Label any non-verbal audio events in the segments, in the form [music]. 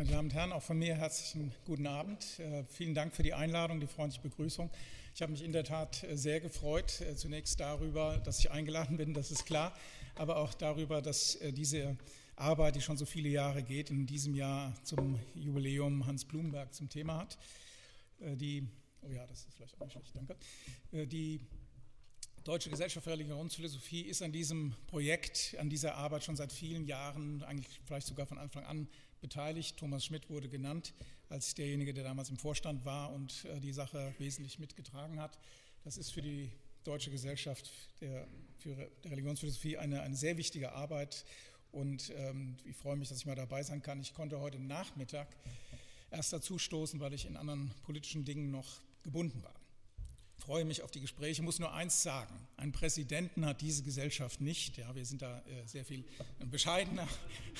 Meine Damen und Herren, auch von mir herzlichen guten Abend. Äh, vielen Dank für die Einladung, die freundliche Begrüßung. Ich habe mich in der Tat äh, sehr gefreut, äh, zunächst darüber, dass ich eingeladen bin, das ist klar, aber auch darüber, dass diese Arbeit, die schon so viele Jahre geht, in diesem Jahr zum Jubiläum Hans Blumenberg zum Thema hat. Die, oh ja, das ist vielleicht auch nicht schlecht, danke. Die Deutsche Gesellschaft für Religionsphilosophie ist an diesem Projekt, an dieser Arbeit schon seit vielen Jahren, eigentlich vielleicht sogar von Anfang an beteiligt. Thomas Schmidt wurde genannt als derjenige, der damals im Vorstand war und äh, die Sache wesentlich mitgetragen hat. Das ist für die Deutsche Gesellschaft der, für der Religionsphilosophie eine, eine sehr wichtige Arbeit und ähm, ich freue mich, dass ich mal dabei sein kann. Ich konnte heute Nachmittag erst dazu stoßen, weil ich in anderen politischen Dingen noch gebunden war freue mich auf die Gespräche. Ich muss nur eins sagen: Einen Präsidenten hat diese Gesellschaft nicht. Ja, wir sind da äh, sehr viel bescheidener.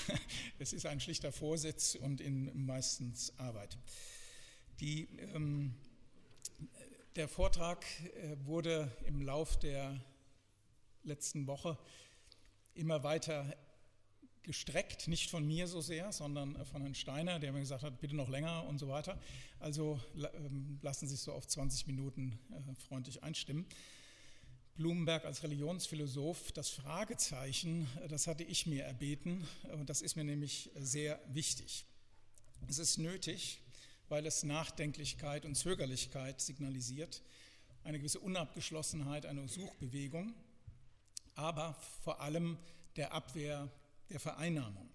[laughs] Es ist ein schlichter Vorsitz und in meistens Arbeit. Die, ähm, der Vortrag äh, wurde im Lauf der letzten Woche immer weiter gestreckt, nicht von mir so sehr, sondern äh, von Herrn Steiner, der mir gesagt hat, bitte noch länger und so weiter. Also ähm, lassen Sie sich so auf 20 Minuten äh, freundlich einstimmen. Blumenberg als Religionsphilosoph, das Fragezeichen, äh, das hatte ich mir erbeten und das ist mir nämlich sehr wichtig. Es ist nötig, weil es Nachdenklichkeit und Zögerlichkeit signalisiert, eine gewisse Unabgeschlossenheit, eine Suchbewegung, aber vor allem der Abwehr der Vereinnahmung.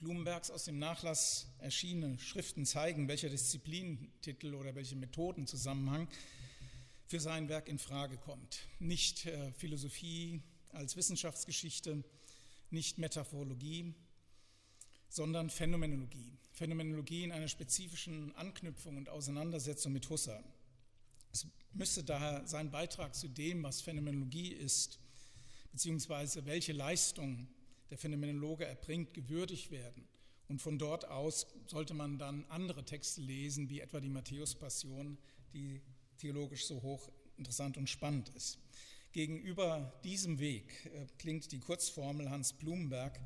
Blumenbergs aus dem Nachlass erschienene Schriften zeigen, welcher Disziplintitel oder welche Methodenzusammenhang für sein Werk in Frage kommt. Nicht äh, Philosophie als Wissenschaftsgeschichte, nicht Metaphorologie, sondern Phänomenologie. Phänomenologie in einer spezifischen Anknüpfung und Auseinandersetzung mit Husserl. Es müsste daher sein Beitrag zu dem, was Phänomenologie ist, beziehungsweise welche Leistung der Phänomenologe erbringt, gewürdigt werden. Und von dort aus sollte man dann andere Texte lesen, wie etwa die Matthäus-Passion, die theologisch so hoch interessant und spannend ist. Gegenüber diesem Weg äh, klingt die Kurzformel Hans Blumenberg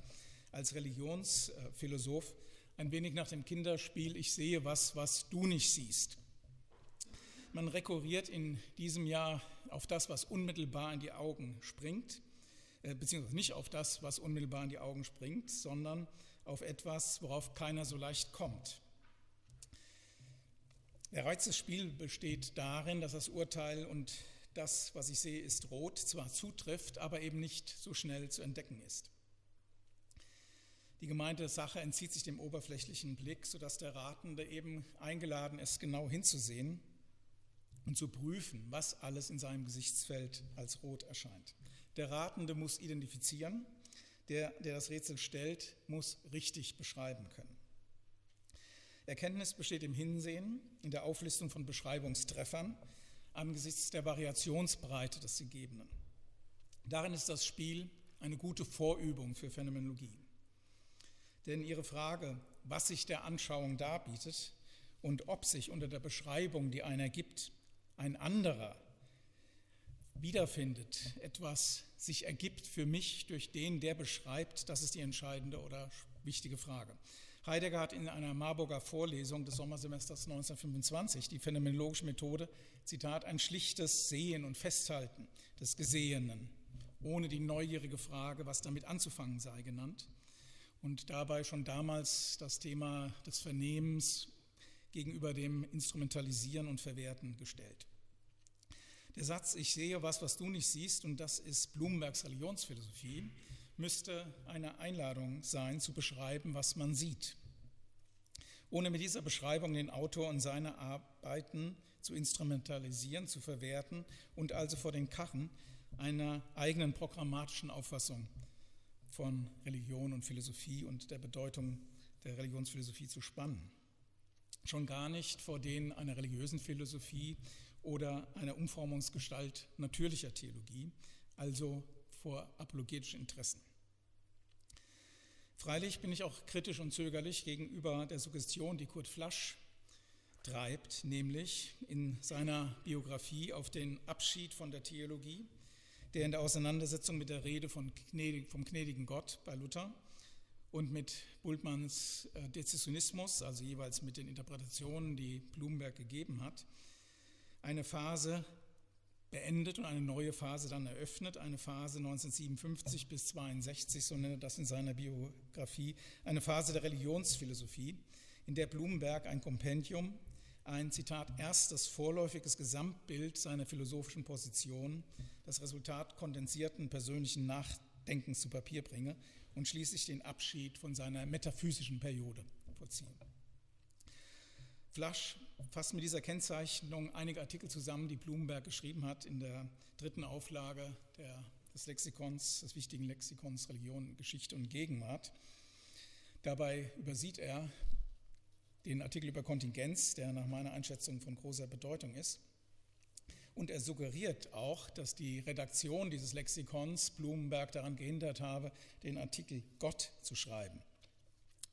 als Religionsphilosoph ein wenig nach dem Kinderspiel Ich sehe was, was du nicht siehst. Man rekurriert in diesem Jahr auf das, was unmittelbar in die Augen springt äh, beziehungsweise nicht auf das, was unmittelbar in die Augen springt, sondern auf etwas, worauf keiner so leicht kommt. Der Reiz des Spiels besteht darin, dass das Urteil und das, was ich sehe, ist rot, zwar zutrifft, aber eben nicht so schnell zu entdecken ist. Die gemeinte Sache entzieht sich dem oberflächlichen Blick, sodass der Ratende eben eingeladen ist, genau hinzusehen und zu prüfen, was alles in seinem Gesichtsfeld als rot erscheint. Der Ratende muss identifizieren, der, der das Rätsel stellt, muss richtig beschreiben können. Erkenntnis besteht im Hinsehen, in der Auflistung von Beschreibungstreffern angesichts der Variationsbreite des Gegebenen. Darin ist das Spiel eine gute Vorübung für Phänomenologie. Denn Ihre Frage, was sich der Anschauung darbietet und ob sich unter der Beschreibung, die einer gibt, ein anderer wiederfindet, etwas sich ergibt für mich durch den, der beschreibt, das ist die entscheidende oder wichtige Frage. Heidegger hat in einer Marburger Vorlesung des Sommersemesters 1925 die phänomenologische Methode, Zitat, ein schlichtes Sehen und Festhalten des Gesehenen, ohne die neugierige Frage, was damit anzufangen sei, genannt. Und dabei schon damals das Thema des Vernehmens gegenüber dem Instrumentalisieren und Verwerten gestellt. Der Satz, ich sehe was, was du nicht siehst, und das ist Blumenbergs Religionsphilosophie, müsste eine Einladung sein, zu beschreiben, was man sieht. Ohne mit dieser Beschreibung den Autor und seine Arbeiten zu instrumentalisieren, zu verwerten und also vor den Kachen einer eigenen programmatischen Auffassung von Religion und Philosophie und der Bedeutung der Religionsphilosophie zu spannen. Schon gar nicht vor denen einer religiösen Philosophie oder einer Umformungsgestalt natürlicher Theologie, also vor apologetischen Interessen. Freilich bin ich auch kritisch und zögerlich gegenüber der Suggestion, die Kurt Flasch treibt, nämlich in seiner Biografie auf den Abschied von der Theologie, der in der Auseinandersetzung mit der Rede vom gnädigen Gott bei Luther und mit Bultmanns äh, Dezessionismus, also jeweils mit den Interpretationen, die Blumenberg gegeben hat, eine Phase beendet und eine neue Phase dann eröffnet, eine Phase 1957 bis 62, so nennt er das in seiner Biografie, eine Phase der Religionsphilosophie, in der Blumenberg ein Kompendium, ein Zitat erstes vorläufiges Gesamtbild seiner philosophischen Position, das Resultat kondensierten persönlichen Nachdenkens zu Papier bringe und schließlich den Abschied von seiner metaphysischen Periode vollziehen. Flasch fasst mit dieser Kennzeichnung einige Artikel zusammen, die Blumenberg geschrieben hat in der dritten Auflage der, des Lexikons, des wichtigen Lexikons Religion, Geschichte und Gegenwart. Dabei übersieht er den Artikel über Kontingenz, der nach meiner Einschätzung von großer Bedeutung ist. Und er suggeriert auch, dass die Redaktion dieses Lexikons Blumenberg daran gehindert habe, den Artikel Gott zu schreiben.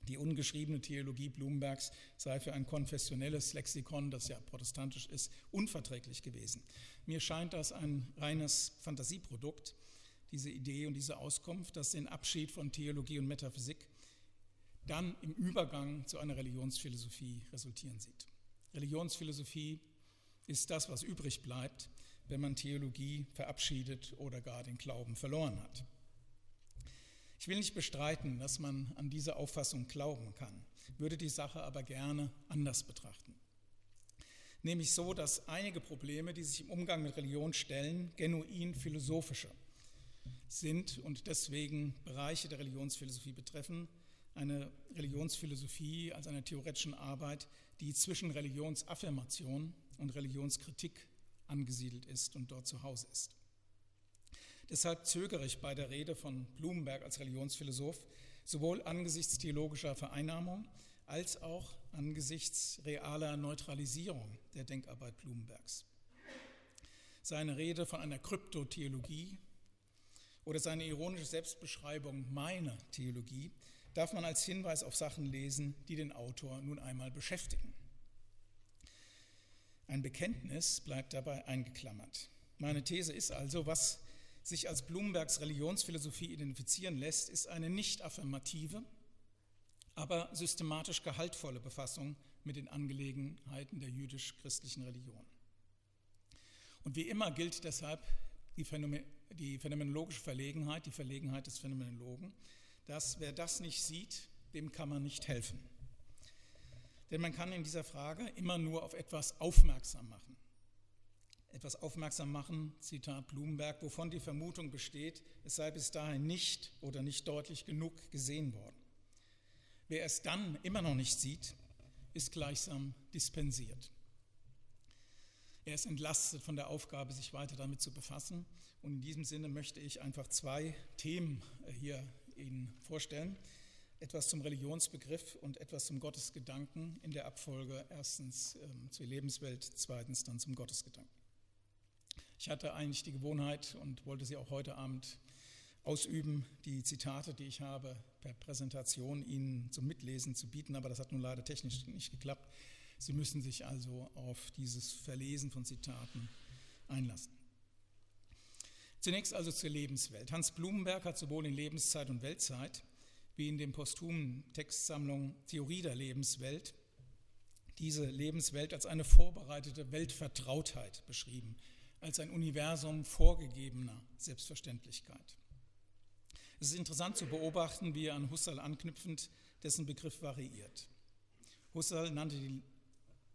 Die ungeschriebene Theologie Blumenbergs sei für ein konfessionelles Lexikon, das ja protestantisch ist, unverträglich gewesen. Mir scheint das ein reines Fantasieprodukt, diese Idee und diese Auskunft, das den Abschied von Theologie und Metaphysik dann im Übergang zu einer Religionsphilosophie resultieren sieht. Religionsphilosophie ist das, was übrig bleibt, wenn man Theologie verabschiedet oder gar den Glauben verloren hat. Ich will nicht bestreiten, dass man an diese Auffassung glauben kann, würde die Sache aber gerne anders betrachten. Nämlich so, dass einige Probleme, die sich im Umgang mit Religion stellen, genuin philosophische sind und deswegen Bereiche der Religionsphilosophie betreffen, eine Religionsphilosophie als eine theoretischen Arbeit, die zwischen Religionsaffirmation und Religionskritik angesiedelt ist und dort zu Hause ist. Deshalb zögere ich bei der Rede von Blumenberg als Religionsphilosoph sowohl angesichts theologischer Vereinnahmung als auch angesichts realer Neutralisierung der Denkarbeit Blumenbergs. Seine Rede von einer Kryptotheologie oder seine ironische Selbstbeschreibung meiner Theologie darf man als Hinweis auf Sachen lesen, die den Autor nun einmal beschäftigen. Ein Bekenntnis bleibt dabei eingeklammert. Meine These ist also, was sich als Blumenbergs Religionsphilosophie identifizieren lässt, ist eine nicht affirmative, aber systematisch gehaltvolle Befassung mit den Angelegenheiten der jüdisch-christlichen Religion. Und wie immer gilt deshalb die, Phänomen die phänomenologische Verlegenheit, die Verlegenheit des Phänomenologen, dass wer das nicht sieht, dem kann man nicht helfen. Denn man kann in dieser Frage immer nur auf etwas aufmerksam machen. Etwas aufmerksam machen, Zitat Blumenberg, wovon die Vermutung besteht, es sei bis dahin nicht oder nicht deutlich genug gesehen worden. Wer es dann immer noch nicht sieht, ist gleichsam dispensiert. Er ist entlastet von der Aufgabe, sich weiter damit zu befassen. Und in diesem Sinne möchte ich einfach zwei Themen hier Ihnen vorstellen. Etwas zum Religionsbegriff und etwas zum Gottesgedanken in der Abfolge erstens ähm, zur Lebenswelt, zweitens dann zum Gottesgedanken. Ich hatte eigentlich die Gewohnheit und wollte sie auch heute Abend ausüben, die Zitate, die ich habe, per Präsentation Ihnen zum Mitlesen zu bieten, aber das hat nun leider technisch nicht geklappt. Sie müssen sich also auf dieses Verlesen von Zitaten einlassen. Zunächst also zur Lebenswelt. Hans Blumenberg hat sowohl in Lebenszeit und Weltzeit wie in den posthumen Textsammlung Theorie der Lebenswelt diese Lebenswelt als eine vorbereitete Weltvertrautheit beschrieben, als ein Universum vorgegebener Selbstverständlichkeit. Es ist interessant zu beobachten, wie er an Husserl anknüpfend dessen Begriff variiert. Husserl nannte die,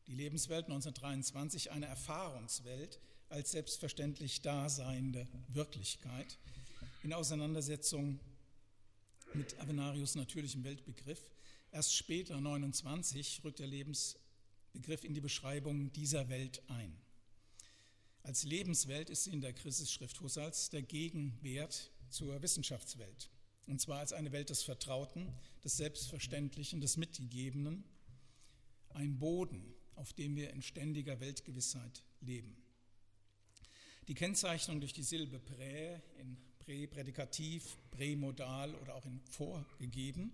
die Lebenswelt 1923 eine Erfahrungswelt, als selbstverständlich daseinende Wirklichkeit in Auseinandersetzung mit Avenarius natürlichem Weltbegriff. Erst später, 29, rückt der Lebensbegriff in die Beschreibung dieser Welt ein. Als Lebenswelt ist sie in der Christusschrift Husserls der Gegenwert zur Wissenschaftswelt. Und zwar als eine Welt des Vertrauten, des Selbstverständlichen, des Mitgegebenen, ein Boden, auf dem wir in ständiger Weltgewissheit leben. Die Kennzeichnung durch die Silbe prä in Präprädikativ, Prämodal oder auch in vorgegeben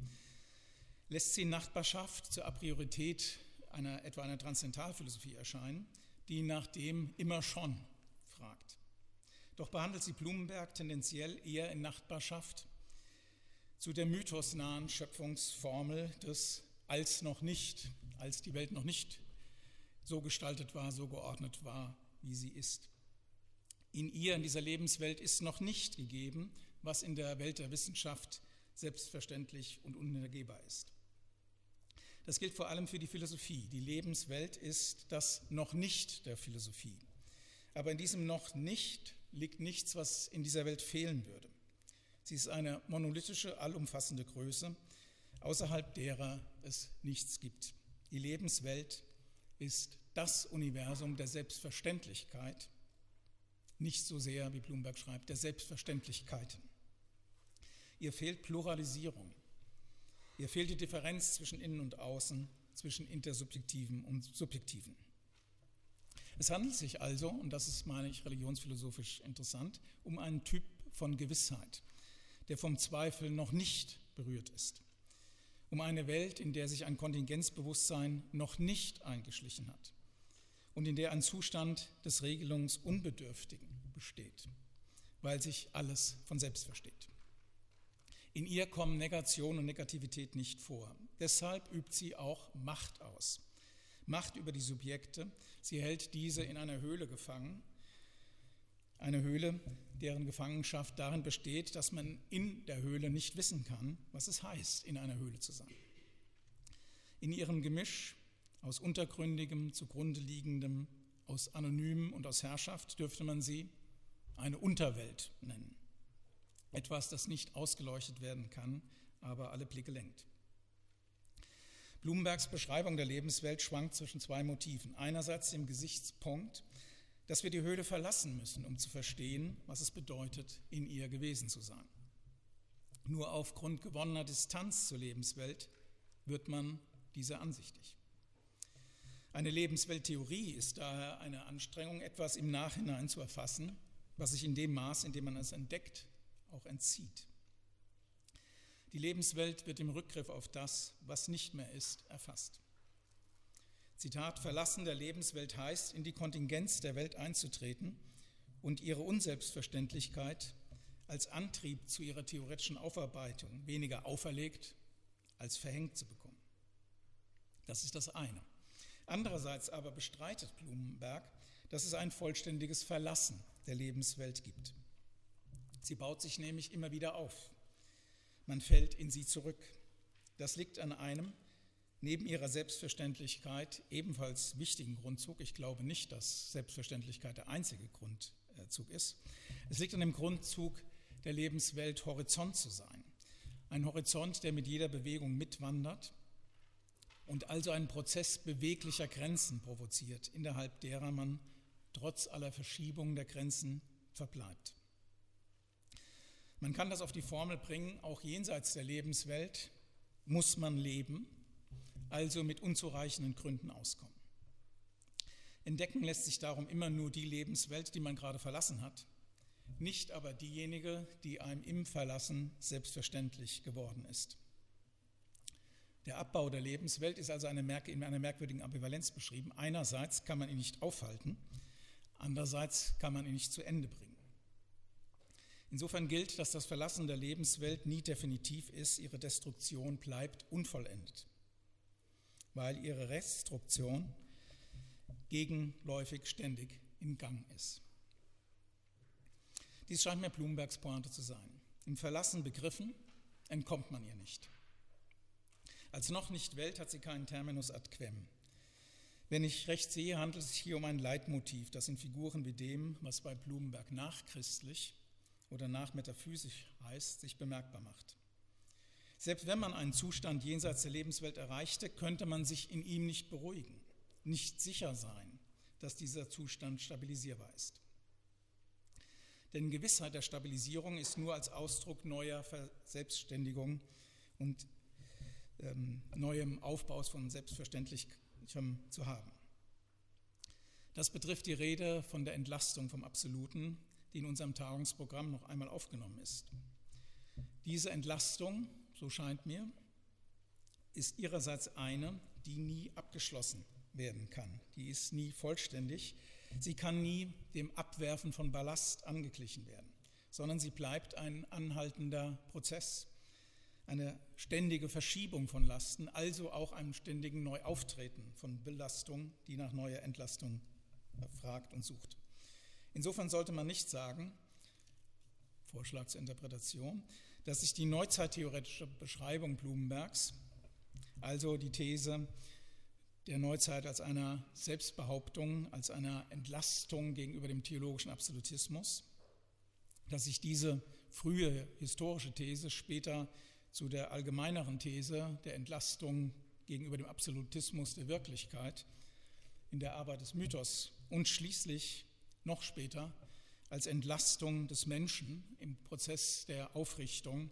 lässt sie in Nachbarschaft zur Apriorität einer, etwa einer Transzendentalphilosophie erscheinen, die nach dem immer schon fragt. Doch behandelt sie Blumenberg tendenziell eher in Nachbarschaft zu der mythosnahen Schöpfungsformel des als noch nicht, als die Welt noch nicht so gestaltet war, so geordnet war, wie sie ist. In ihr, in dieser Lebenswelt, ist noch nicht gegeben, was in der Welt der Wissenschaft selbstverständlich und unhintergehbar ist. Das gilt vor allem für die Philosophie. Die Lebenswelt ist das noch nicht der Philosophie. Aber in diesem noch nicht liegt nichts, was in dieser Welt fehlen würde. Sie ist eine monolithische, allumfassende Größe, außerhalb derer es nichts gibt. Die Lebenswelt ist das Universum der Selbstverständlichkeit, nicht so sehr, wie Bloomberg schreibt, der Selbstverständlichkeiten. Ihr fehlt Pluralisierung. Ihr fehlt die Differenz zwischen Innen und Außen, zwischen Intersubjektiven und Subjektiven. Es handelt sich also, und das ist, meine ich, religionsphilosophisch interessant, um einen Typ von Gewissheit, der vom Zweifel noch nicht berührt ist. Um eine Welt, in der sich ein Kontingenzbewusstsein noch nicht eingeschlichen hat und in der ein Zustand des Regelungsunbedürftigen besteht, weil sich alles von selbst versteht. In ihr kommen Negation und Negativität nicht vor. Deshalb übt sie auch Macht aus. Macht über die Subjekte. Sie hält diese in einer Höhle gefangen. Eine Höhle, deren Gefangenschaft darin besteht, dass man in der Höhle nicht wissen kann, was es heißt, in einer Höhle zu sein. In ihrem Gemisch aus untergründigem, zugrunde liegendem, aus anonymem und aus Herrschaft dürfte man sie eine Unterwelt nennen. Etwas, das nicht ausgeleuchtet werden kann, aber alle Blicke lenkt. Blumenbergs Beschreibung der Lebenswelt schwankt zwischen zwei Motiven. Einerseits dem Gesichtspunkt, dass wir die Höhle verlassen müssen, um zu verstehen, was es bedeutet, in ihr gewesen zu sein. Nur aufgrund gewonnener Distanz zur Lebenswelt wird man diese ansichtig. Eine Lebenswelttheorie ist daher eine Anstrengung, etwas im Nachhinein zu erfassen, was sich in dem Maß, in dem man es entdeckt, auch entzieht. Die Lebenswelt wird im Rückgriff auf das, was nicht mehr ist, erfasst. Zitat, Verlassen der Lebenswelt heißt, in die Kontingenz der Welt einzutreten und ihre Unselbstverständlichkeit als Antrieb zu ihrer theoretischen Aufarbeitung weniger auferlegt als verhängt zu bekommen. Das ist das eine. Andererseits aber bestreitet Blumenberg, dass es ein vollständiges Verlassen der Lebenswelt gibt. Sie baut sich nämlich immer wieder auf. Man fällt in sie zurück. Das liegt an einem neben ihrer Selbstverständlichkeit ebenfalls wichtigen Grundzug. Ich glaube nicht, dass Selbstverständlichkeit der einzige Grundzug ist. Es liegt an dem Grundzug der Lebenswelt, Horizont zu sein. Ein Horizont, der mit jeder Bewegung mitwandert und also einen Prozess beweglicher Grenzen provoziert, innerhalb derer man trotz aller Verschiebungen der Grenzen verbleibt. Man kann das auf die Formel bringen, auch jenseits der Lebenswelt muss man leben, also mit unzureichenden Gründen auskommen. Entdecken lässt sich darum immer nur die Lebenswelt, die man gerade verlassen hat, nicht aber diejenige, die einem im Verlassen selbstverständlich geworden ist. Der Abbau der Lebenswelt ist also eine in einer merkwürdigen Ambivalenz beschrieben. Einerseits kann man ihn nicht aufhalten, andererseits kann man ihn nicht zu Ende bringen. Insofern gilt, dass das Verlassen der Lebenswelt nie definitiv ist, ihre Destruktion bleibt unvollendet, weil ihre Restruktion gegenläufig ständig in Gang ist. Dies scheint mir Blumenbergs Pointe zu sein. Im Verlassen begriffen entkommt man ihr nicht. Als noch nicht Welt hat sie keinen Terminus ad quem. Wenn ich recht sehe, handelt es sich hier um ein Leitmotiv, das in Figuren wie dem, was bei Blumenberg nachchristlich oder nachmetaphysisch heißt, sich bemerkbar macht. Selbst wenn man einen Zustand jenseits der Lebenswelt erreichte, könnte man sich in ihm nicht beruhigen, nicht sicher sein, dass dieser Zustand stabilisierbar ist. Denn Gewissheit der Stabilisierung ist nur als Ausdruck neuer Verselbstständigung und ähm, neuem Aufbaus von Selbstverständlichem zu haben. Das betrifft die Rede von der Entlastung vom Absoluten, die in unserem Tagungsprogramm noch einmal aufgenommen ist. Diese Entlastung, so scheint mir, ist ihrerseits eine, die nie abgeschlossen werden kann. Die ist nie vollständig. Sie kann nie dem Abwerfen von Ballast angeglichen werden, sondern sie bleibt ein anhaltender Prozess, eine ständige Verschiebung von Lasten, also auch einem ständigen Neuauftreten von Belastung, die nach neuer Entlastung fragt und sucht. Insofern sollte man nicht sagen, Vorschlag zur Interpretation, dass sich die neuzeittheoretische Beschreibung Blumenbergs, also die These der Neuzeit als einer Selbstbehauptung, als einer Entlastung gegenüber dem theologischen Absolutismus, dass sich diese frühe historische These später zu der allgemeineren These der Entlastung gegenüber dem Absolutismus der Wirklichkeit in der Arbeit des Mythos und schließlich noch später als Entlastung des Menschen im Prozess der Aufrichtung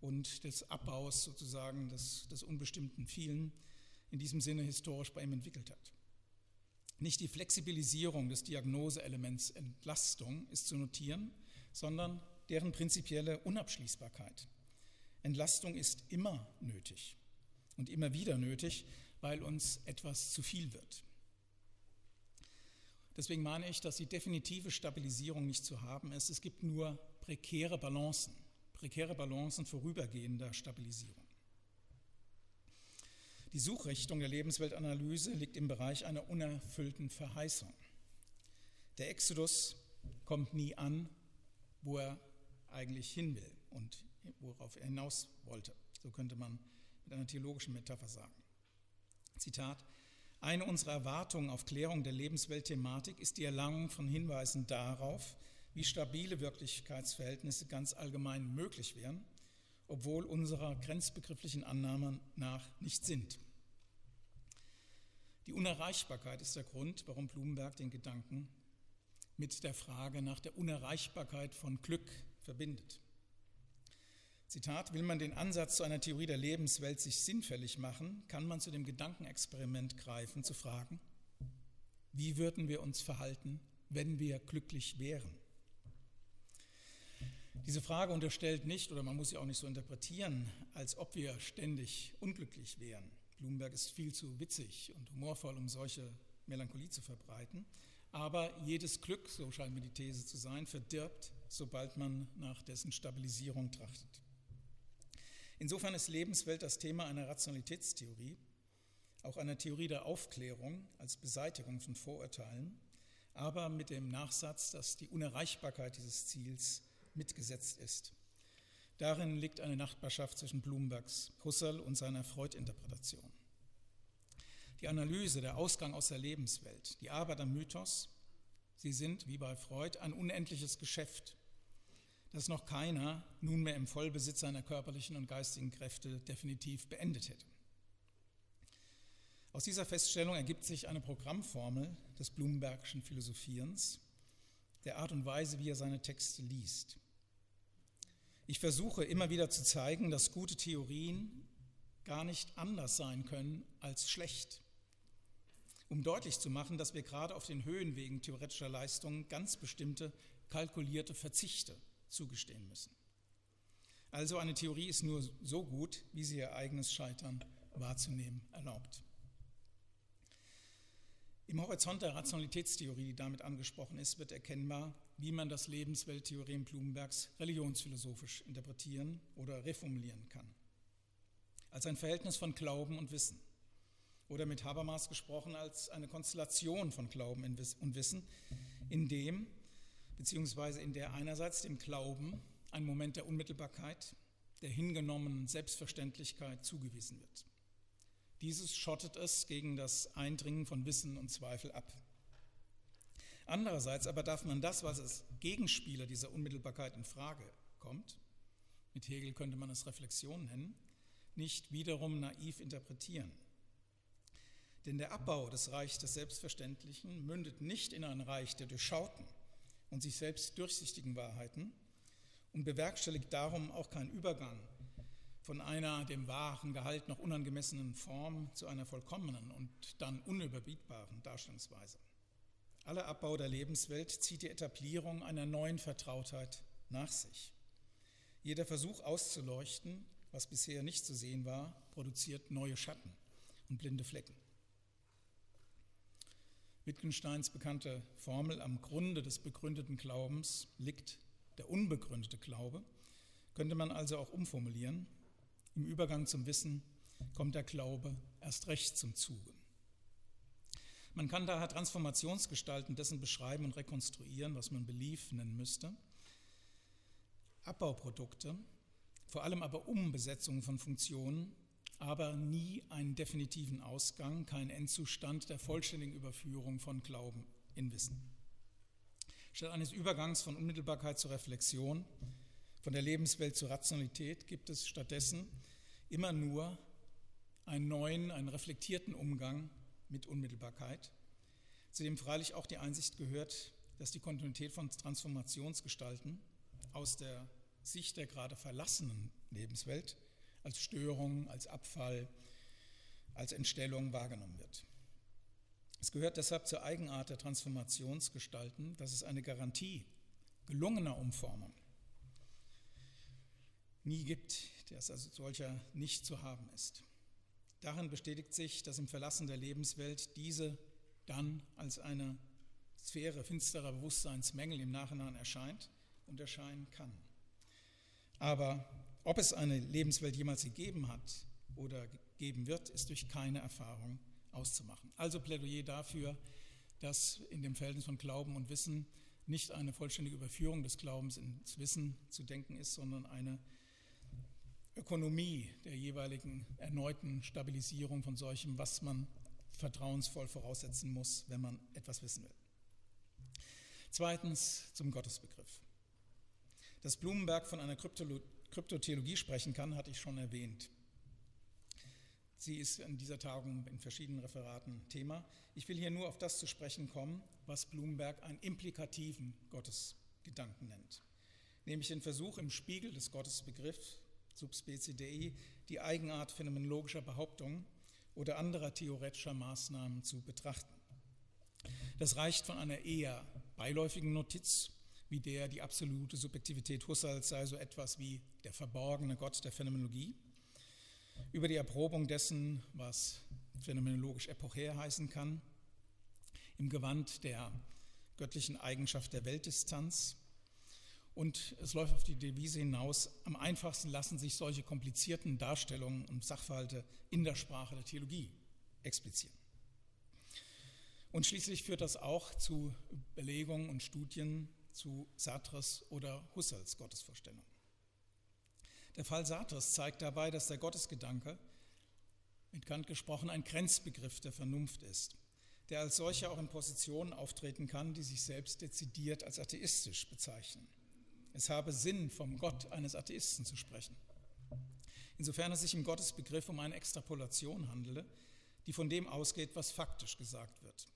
und des Abbaus sozusagen des, des unbestimmten Vielen in diesem Sinne historisch bei ihm entwickelt hat. Nicht die Flexibilisierung des Diagnoseelements Entlastung ist zu notieren, sondern deren prinzipielle Unabschließbarkeit. Entlastung ist immer nötig und immer wieder nötig, weil uns etwas zu viel wird. Deswegen meine ich, dass die definitive Stabilisierung nicht zu haben ist. Es gibt nur prekäre Balancen, prekäre Balancen vorübergehender Stabilisierung. Die Suchrichtung der Lebensweltanalyse liegt im Bereich einer unerfüllten Verheißung. Der Exodus kommt nie an, wo er eigentlich hin will und worauf er hinaus wollte. So könnte man mit einer theologischen Metapher sagen. Zitat, eine unserer Erwartungen auf Klärung der Lebensweltthematik ist die Erlangung von Hinweisen darauf, wie stabile Wirklichkeitsverhältnisse ganz allgemein möglich wären, obwohl unserer grenzbegrifflichen Annahmen nach nicht sind. Die Unerreichbarkeit ist der Grund, warum Blumenberg den Gedanken mit der Frage nach der Unerreichbarkeit von Glück verbindet. Zitat, will man den Ansatz zu einer Theorie der Lebenswelt sich sinnfällig machen, kann man zu dem Gedankenexperiment greifen, zu fragen, wie würden wir uns verhalten, wenn wir glücklich wären? Diese Frage unterstellt nicht, oder man muss sie auch nicht so interpretieren, als ob wir ständig unglücklich wären. Blumenberg ist viel zu witzig und humorvoll, um solche Melancholie zu verbreiten. Aber jedes Glück, so scheint mir die These zu sein, verdirbt, sobald man nach dessen Stabilisierung trachtet. Insofern ist Lebenswelt das Thema einer Rationalitätstheorie, auch einer Theorie der Aufklärung als Beseitigung von Vorurteilen, aber mit dem Nachsatz, dass die Unerreichbarkeit dieses Ziels mitgesetzt ist. Darin liegt eine Nachbarschaft zwischen Bloombergs Husserl und seiner Freud-Interpretation. Die Analyse, der Ausgang aus der Lebenswelt, die Arbeit am Mythos, sie sind, wie bei Freud, ein unendliches Geschäft, dass noch keiner nunmehr im Vollbesitz seiner körperlichen und geistigen Kräfte definitiv beendet hätte. Aus dieser Feststellung ergibt sich eine Programmformel des Blumenbergschen Philosophierens, der Art und Weise, wie er seine Texte liest. Ich versuche immer wieder zu zeigen, dass gute Theorien gar nicht anders sein können als schlecht, um deutlich zu machen, dass wir gerade auf den Höhenwegen theoretischer Leistungen ganz bestimmte kalkulierte Verzichte zugestehen müssen. Also eine Theorie ist nur so gut, wie sie ihr eigenes Scheitern wahrzunehmen erlaubt. Im Horizont der Rationalitätstheorie, die damit angesprochen ist, wird erkennbar, wie man das Lebenswelttheorem Blumenbergs religionsphilosophisch interpretieren oder reformulieren kann. Als ein Verhältnis von Glauben und Wissen. Oder mit Habermas gesprochen als eine Konstellation von Glauben und Wissen, in dem beziehungsweise in der einerseits dem Glauben ein Moment der Unmittelbarkeit, der hingenommenen Selbstverständlichkeit zugewiesen wird. Dieses schottet es gegen das Eindringen von Wissen und Zweifel ab. Andererseits aber darf man das, was als Gegenspieler dieser Unmittelbarkeit in Frage kommt, mit Hegel könnte man es Reflexion nennen, nicht wiederum naiv interpretieren. Denn der Abbau des Reichs des Selbstverständlichen mündet nicht in ein Reich der Durchschauten, und sich selbst durchsichtigen Wahrheiten und bewerkstelligt darum auch keinen Übergang von einer dem wahren Gehalt noch unangemessenen Form zu einer vollkommenen und dann unüberbietbaren Darstellungsweise. Aller Abbau der Lebenswelt zieht die Etablierung einer neuen Vertrautheit nach sich. Jeder Versuch auszuleuchten, was bisher nicht zu sehen war, produziert neue Schatten und blinde Flecken. Wittgensteins bekannte Formel, am Grunde des begründeten Glaubens liegt der unbegründete Glaube, könnte man also auch umformulieren. Im Übergang zum Wissen kommt der Glaube erst recht zum Zuge. Man kann daher Transformationsgestalten dessen beschreiben und rekonstruieren, was man Belief nennen müsste. Abbauprodukte, vor allem aber Umbesetzungen von Funktionen, aber nie einen definitiven Ausgang, keinen Endzustand der vollständigen Überführung von Glauben in Wissen. Statt eines Übergangs von Unmittelbarkeit zur Reflexion, von der Lebenswelt zur Rationalität, gibt es stattdessen immer nur einen neuen, einen reflektierten Umgang mit Unmittelbarkeit, zu dem freilich auch die Einsicht gehört, dass die Kontinuität von Transformationsgestalten aus der Sicht der gerade verlassenen Lebenswelt als Störung, als Abfall, als Entstellung wahrgenommen wird. Es gehört deshalb zur Eigenart der Transformationsgestalten, dass es eine Garantie gelungener Umformung nie gibt, der es als solcher nicht zu haben ist. Darin bestätigt sich, dass im Verlassen der Lebenswelt diese dann als eine Sphäre finsterer Bewusstseinsmängel im Nachhinein erscheint und erscheinen kann. Aber ob es eine Lebenswelt jemals gegeben hat oder geben wird, ist durch keine Erfahrung auszumachen. Also Plädoyer dafür, dass in dem Verhältnis von Glauben und Wissen nicht eine vollständige Überführung des Glaubens ins Wissen zu denken ist, sondern eine Ökonomie der jeweiligen erneuten Stabilisierung von solchem, was man vertrauensvoll voraussetzen muss, wenn man etwas wissen will. Zweitens zum Gottesbegriff. Dass Blumenberg von einer Kryptotheologie sprechen kann, hatte ich schon erwähnt. Sie ist in dieser Tagung in verschiedenen Referaten Thema. Ich will hier nur auf das zu sprechen kommen, was Blumenberg einen implikativen Gottesgedanken nennt, nämlich den Versuch im Spiegel des Gottesbegriffs subspecie Dei die Eigenart phänomenologischer Behauptungen oder anderer theoretischer Maßnahmen zu betrachten. Das reicht von einer eher beiläufigen Notiz, wie der die absolute Subjektivität Husserls sei so etwas wie der verborgene Gott der Phänomenologie, über die Erprobung dessen, was phänomenologisch epochär heißen kann, im Gewand der göttlichen Eigenschaft der Weltdistanz. Und es läuft auf die Devise hinaus, am einfachsten lassen sich solche komplizierten Darstellungen und Sachverhalte in der Sprache der Theologie explizieren. Und schließlich führt das auch zu Belegungen und Studien zu Sartres oder Husserls Gottesvorstellung. Der Fall Sartres zeigt dabei, dass der Gottesgedanke, mit Kant gesprochen, ein Grenzbegriff der Vernunft ist, der als solcher auch in Positionen auftreten kann, die sich selbst dezidiert als atheistisch bezeichnen. Es habe Sinn, vom Gott eines Atheisten zu sprechen. Insofern es sich im Gottesbegriff um eine Extrapolation handele, die von dem ausgeht, was faktisch gesagt wird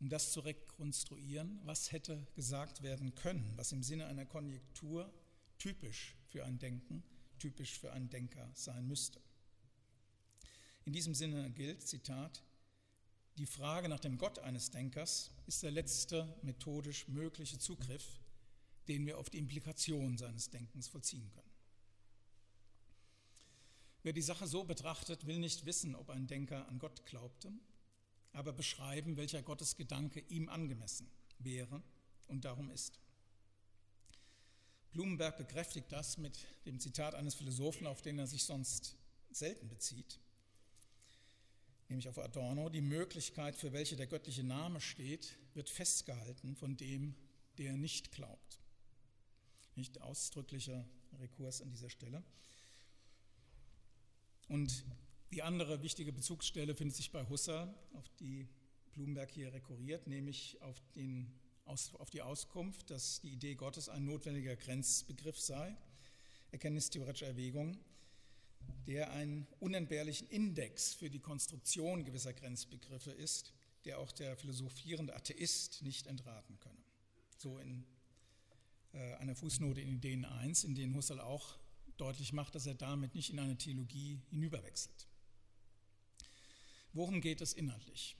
um das zu rekonstruieren, was hätte gesagt werden können, was im Sinne einer Konjunktur typisch für ein Denken, typisch für einen Denker sein müsste. In diesem Sinne gilt, Zitat, die Frage nach dem Gott eines Denkers ist der letzte methodisch mögliche Zugriff, den wir auf die Implikation seines Denkens vollziehen können. Wer die Sache so betrachtet, will nicht wissen, ob ein Denker an Gott glaubte, aber beschreiben, welcher Gottesgedanke ihm angemessen wäre und darum ist. Blumenberg bekräftigt das mit dem Zitat eines Philosophen, auf den er sich sonst selten bezieht, nämlich auf Adorno. Die Möglichkeit, für welche der göttliche Name steht, wird festgehalten von dem, der nicht glaubt. Nicht ausdrücklicher Rekurs an dieser Stelle. Und die andere wichtige Bezugsstelle findet sich bei Husserl, auf die Blumenberg hier rekurriert, nämlich auf, den, auf die Auskunft, dass die Idee Gottes ein notwendiger Grenzbegriff sei, erkenntnistheoretische Erwägung, der einen unentbehrlichen Index für die Konstruktion gewisser Grenzbegriffe ist, der auch der philosophierende Atheist nicht entraten könne. So in äh, einer Fußnote in Ideen 1, in denen Husserl auch deutlich macht, dass er damit nicht in eine Theologie hinüberwechselt. Worum geht es inhaltlich?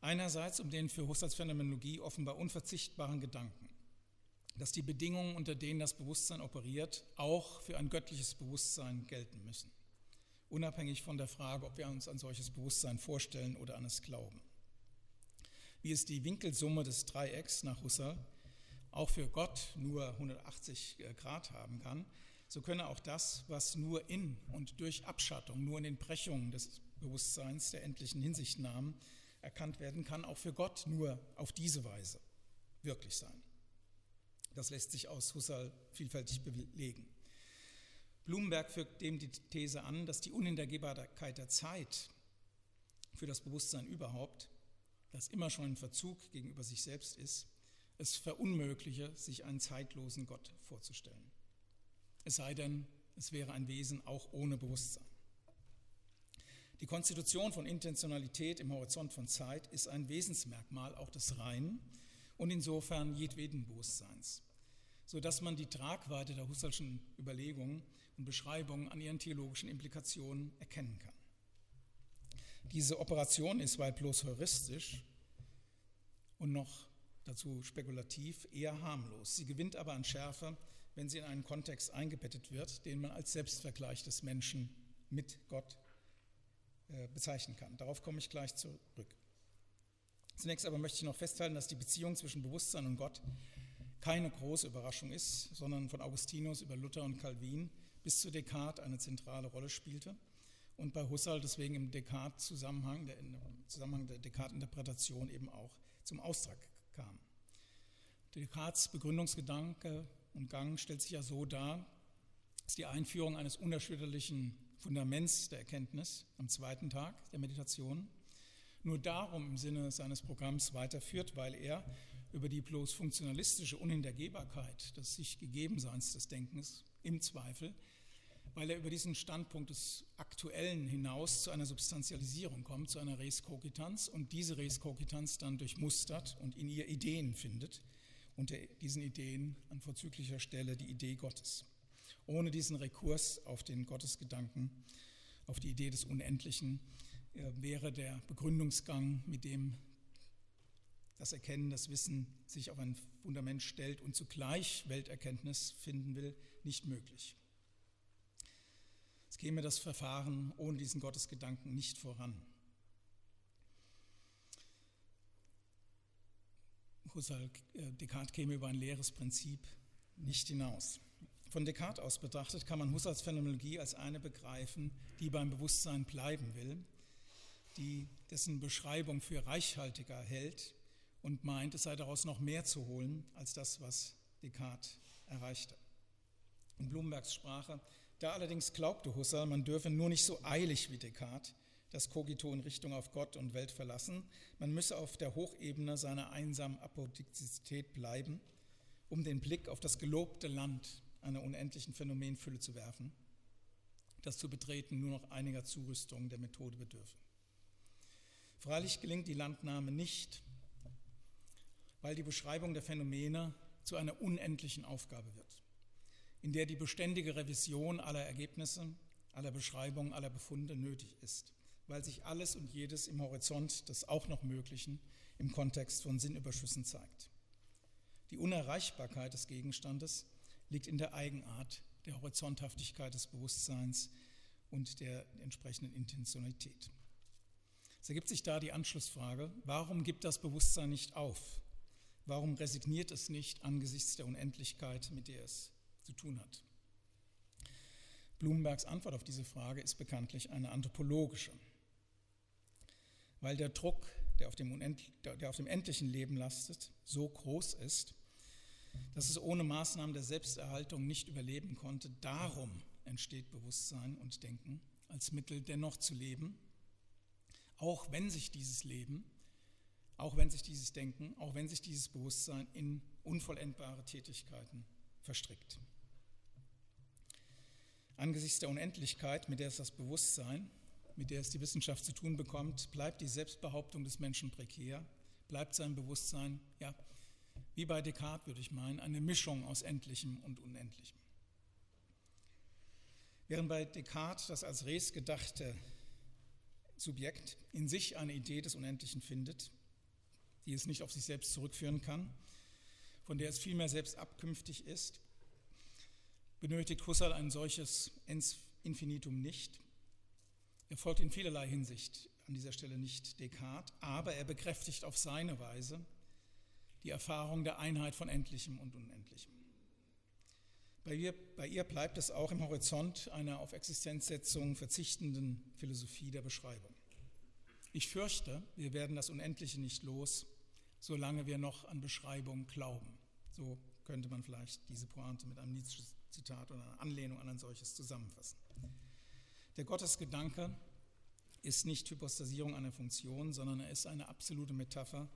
Einerseits um den für Husserls Phänomenologie offenbar unverzichtbaren Gedanken, dass die Bedingungen, unter denen das Bewusstsein operiert, auch für ein göttliches Bewusstsein gelten müssen, unabhängig von der Frage, ob wir uns ein solches Bewusstsein vorstellen oder an es glauben. Wie es die Winkelsumme des Dreiecks nach Husserl auch für Gott nur 180 Grad haben kann, so könne auch das, was nur in und durch Abschattung, nur in den Brechungen des Bewusstseins der endlichen Hinsichtnahmen erkannt werden kann, auch für Gott nur auf diese Weise wirklich sein. Das lässt sich aus Husserl vielfältig belegen. Blumenberg führt dem die These an, dass die Unhintergehbarkeit der Zeit für das Bewusstsein überhaupt, das immer schon ein Verzug gegenüber sich selbst ist, es verunmögliche, sich einen zeitlosen Gott vorzustellen. Es sei denn, es wäre ein Wesen auch ohne Bewusstsein. Die Konstitution von Intentionalität im Horizont von Zeit ist ein Wesensmerkmal auch des Reinen und insofern jedweden Bewusstseins, sodass man die Tragweite der Husserlschen Überlegungen und Beschreibungen an ihren theologischen Implikationen erkennen kann. Diese Operation ist weit bloß heuristisch und noch dazu spekulativ eher harmlos. Sie gewinnt aber an Schärfe, wenn sie in einen Kontext eingebettet wird, den man als Selbstvergleich des Menschen mit Gott bezeichnen kann. Darauf komme ich gleich zurück. Zunächst aber möchte ich noch festhalten, dass die Beziehung zwischen Bewusstsein und Gott keine große Überraschung ist, sondern von Augustinus über Luther und Calvin bis zu Descartes eine zentrale Rolle spielte und bei Husserl deswegen im Descartes-Zusammenhang, der, Zusammenhang der Descartes-Interpretation eben auch zum Ausdruck kam. Descartes Begründungsgedanke und Gang stellt sich ja so dar, dass die Einführung eines unerschütterlichen Fundaments der Erkenntnis am zweiten Tag der Meditation nur darum im Sinne seines Programms weiterführt, weil er über die bloß funktionalistische Unhintergehbarkeit des sich Gegebenseins des Denkens im Zweifel, weil er über diesen Standpunkt des Aktuellen hinaus zu einer Substantialisierung kommt, zu einer Res Cogitanz und diese Res Cogitanz dann durchmustert und in ihr Ideen findet, unter diesen Ideen an vorzüglicher Stelle die Idee Gottes. Ohne diesen Rekurs auf den Gottesgedanken, auf die Idee des Unendlichen, äh, wäre der Begründungsgang, mit dem das Erkennen, das Wissen sich auf ein Fundament stellt und zugleich Welterkenntnis finden will, nicht möglich. Es käme das Verfahren ohne diesen Gottesgedanken nicht voran. Husserl, äh, Descartes käme über ein leeres Prinzip nicht hinaus. Von Descartes aus betrachtet kann man Husserls Phänomenologie als eine begreifen, die beim Bewusstsein bleiben will, die dessen Beschreibung für reichhaltiger hält und meint, es sei daraus noch mehr zu holen als das, was Descartes erreichte. In Blumenbergs Sprache, da allerdings glaubte Husserl, man dürfe nur nicht so eilig wie Descartes das Kogito in Richtung auf Gott und Welt verlassen, man müsse auf der Hochebene seiner einsamen Apodoxizität bleiben, um den Blick auf das gelobte Land einer unendlichen Phänomenfülle zu werfen, das zu betreten nur noch einiger Zurüstung der Methode bedürfe. Freilich gelingt die Landnahme nicht, weil die Beschreibung der Phänomene zu einer unendlichen Aufgabe wird, in der die beständige Revision aller Ergebnisse, aller Beschreibungen, aller Befunde nötig ist, weil sich alles und jedes im Horizont des auch noch Möglichen im Kontext von Sinnüberschüssen zeigt. Die Unerreichbarkeit des Gegenstandes liegt in der Eigenart der Horizonthaftigkeit des Bewusstseins und der entsprechenden Intentionalität. Es ergibt sich da die Anschlussfrage, warum gibt das Bewusstsein nicht auf? Warum resigniert es nicht angesichts der Unendlichkeit, mit der es zu tun hat? Blumenbergs Antwort auf diese Frage ist bekanntlich eine anthropologische. Weil der Druck, der auf dem, der auf dem endlichen Leben lastet, so groß ist, dass es ohne Maßnahmen der Selbsterhaltung nicht überleben konnte. Darum entsteht Bewusstsein und Denken als Mittel dennoch zu leben, auch wenn sich dieses Leben, auch wenn sich dieses Denken, auch wenn sich dieses Bewusstsein in unvollendbare Tätigkeiten verstrickt. Angesichts der Unendlichkeit, mit der es das Bewusstsein, mit der es die Wissenschaft zu tun bekommt, bleibt die Selbstbehauptung des Menschen prekär, bleibt sein Bewusstsein ja, wie bei Descartes würde ich meinen, eine Mischung aus Endlichem und Unendlichem. Während bei Descartes das als Res gedachte Subjekt in sich eine Idee des Unendlichen findet, die es nicht auf sich selbst zurückführen kann, von der es vielmehr selbst abkünftig ist, benötigt Husserl ein solches Infinitum nicht. Er folgt in vielerlei Hinsicht an dieser Stelle nicht Descartes, aber er bekräftigt auf seine Weise die Erfahrung der Einheit von Endlichem und Unendlichem. Bei ihr, bei ihr bleibt es auch im Horizont einer auf Existenzsetzung verzichtenden Philosophie der Beschreibung. Ich fürchte, wir werden das Unendliche nicht los, solange wir noch an Beschreibung glauben. So könnte man vielleicht diese Pointe mit einem Nietzsche-Zitat oder einer Anlehnung an ein solches zusammenfassen. Der Gottesgedanke ist nicht Hypostasierung einer Funktion, sondern er ist eine absolute Metapher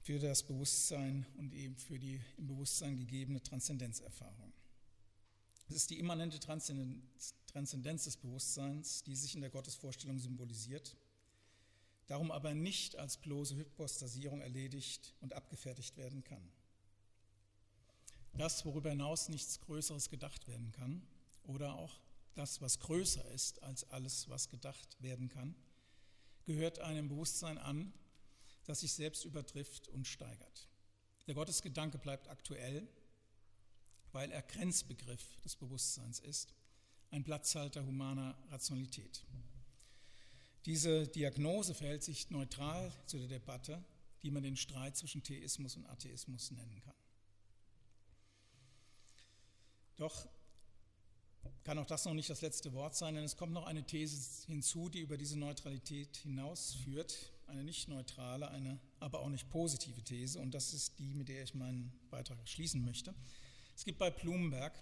für das Bewusstsein und eben für die im Bewusstsein gegebene Transzendenzerfahrung. Es ist die immanente Transzendenz des Bewusstseins, die sich in der Gottesvorstellung symbolisiert, darum aber nicht als bloße Hypostasierung erledigt und abgefertigt werden kann. Das, worüber hinaus nichts Größeres gedacht werden kann, oder auch das, was größer ist als alles, was gedacht werden kann, gehört einem Bewusstsein an, das sich selbst übertrifft und steigert. Der Gottesgedanke bleibt aktuell, weil er Grenzbegriff des Bewusstseins ist, ein Platzhalter humaner Rationalität. Diese Diagnose verhält sich neutral zu der Debatte, die man den Streit zwischen Theismus und Atheismus nennen kann. Doch kann auch das noch nicht das letzte Wort sein, denn es kommt noch eine These hinzu, die über diese Neutralität hinausführt, eine nicht neutrale, eine aber auch nicht positive These, und das ist die, mit der ich meinen Beitrag schließen möchte. Es gibt bei Blumenberg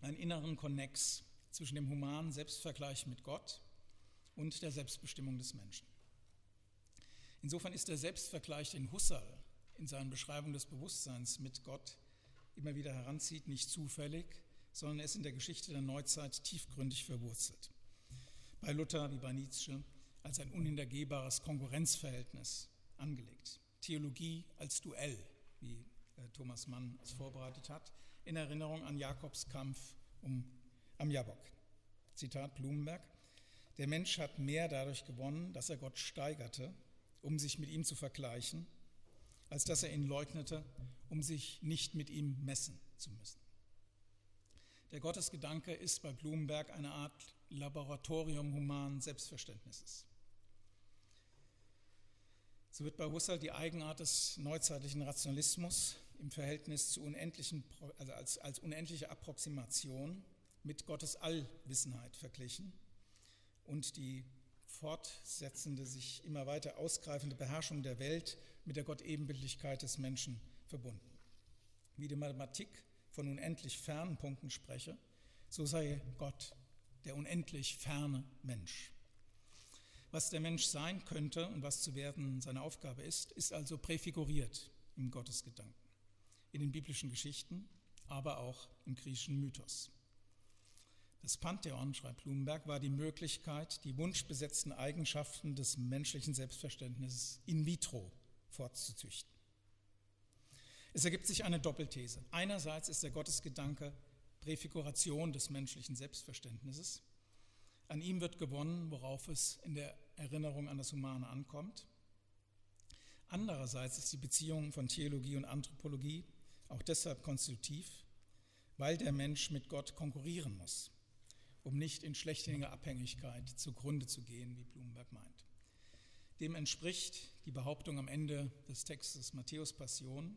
einen inneren Konnex zwischen dem humanen Selbstvergleich mit Gott und der Selbstbestimmung des Menschen. Insofern ist der Selbstvergleich, den Husserl in seinen Beschreibungen des Bewusstseins mit Gott immer wieder heranzieht, nicht zufällig, sondern er ist in der Geschichte der Neuzeit tiefgründig verwurzelt. Bei Luther wie bei Nietzsche als ein unhintergehbares Konkurrenzverhältnis angelegt. Theologie als Duell, wie äh, Thomas Mann es vorbereitet hat, in Erinnerung an Jakobs Kampf um, am Jabok. Zitat Blumenberg: Der Mensch hat mehr dadurch gewonnen, dass er Gott steigerte, um sich mit ihm zu vergleichen, als dass er ihn leugnete, um sich nicht mit ihm messen zu müssen. Der Gottesgedanke ist bei Blumenberg eine Art Laboratorium humanen Selbstverständnisses. So wird bei Husserl die Eigenart des neuzeitlichen Rationalismus im Verhältnis zu unendlichen, also als, als unendliche Approximation mit Gottes Allwissenheit verglichen und die fortsetzende, sich immer weiter ausgreifende Beherrschung der Welt mit der Gottebenbildlichkeit des Menschen verbunden. Wie die Mathematik von unendlich fernen Punkten spreche, so sei Gott der unendlich ferne Mensch. Was der Mensch sein könnte und was zu werden seine Aufgabe ist, ist also präfiguriert im Gottesgedanken, in den biblischen Geschichten, aber auch im griechischen Mythos. Das Pantheon, schreibt Blumenberg, war die Möglichkeit, die wunschbesetzten Eigenschaften des menschlichen Selbstverständnisses in vitro fortzuzüchten. Es ergibt sich eine Doppelthese. Einerseits ist der Gottesgedanke Präfiguration des menschlichen Selbstverständnisses. An ihm wird gewonnen, worauf es in der Erinnerung an das Humane ankommt. Andererseits ist die Beziehung von Theologie und Anthropologie auch deshalb konstitutiv, weil der Mensch mit Gott konkurrieren muss, um nicht in schlechtiger Abhängigkeit zugrunde zu gehen, wie Blumenberg meint. Dem entspricht die Behauptung am Ende des Textes Matthäus Passion,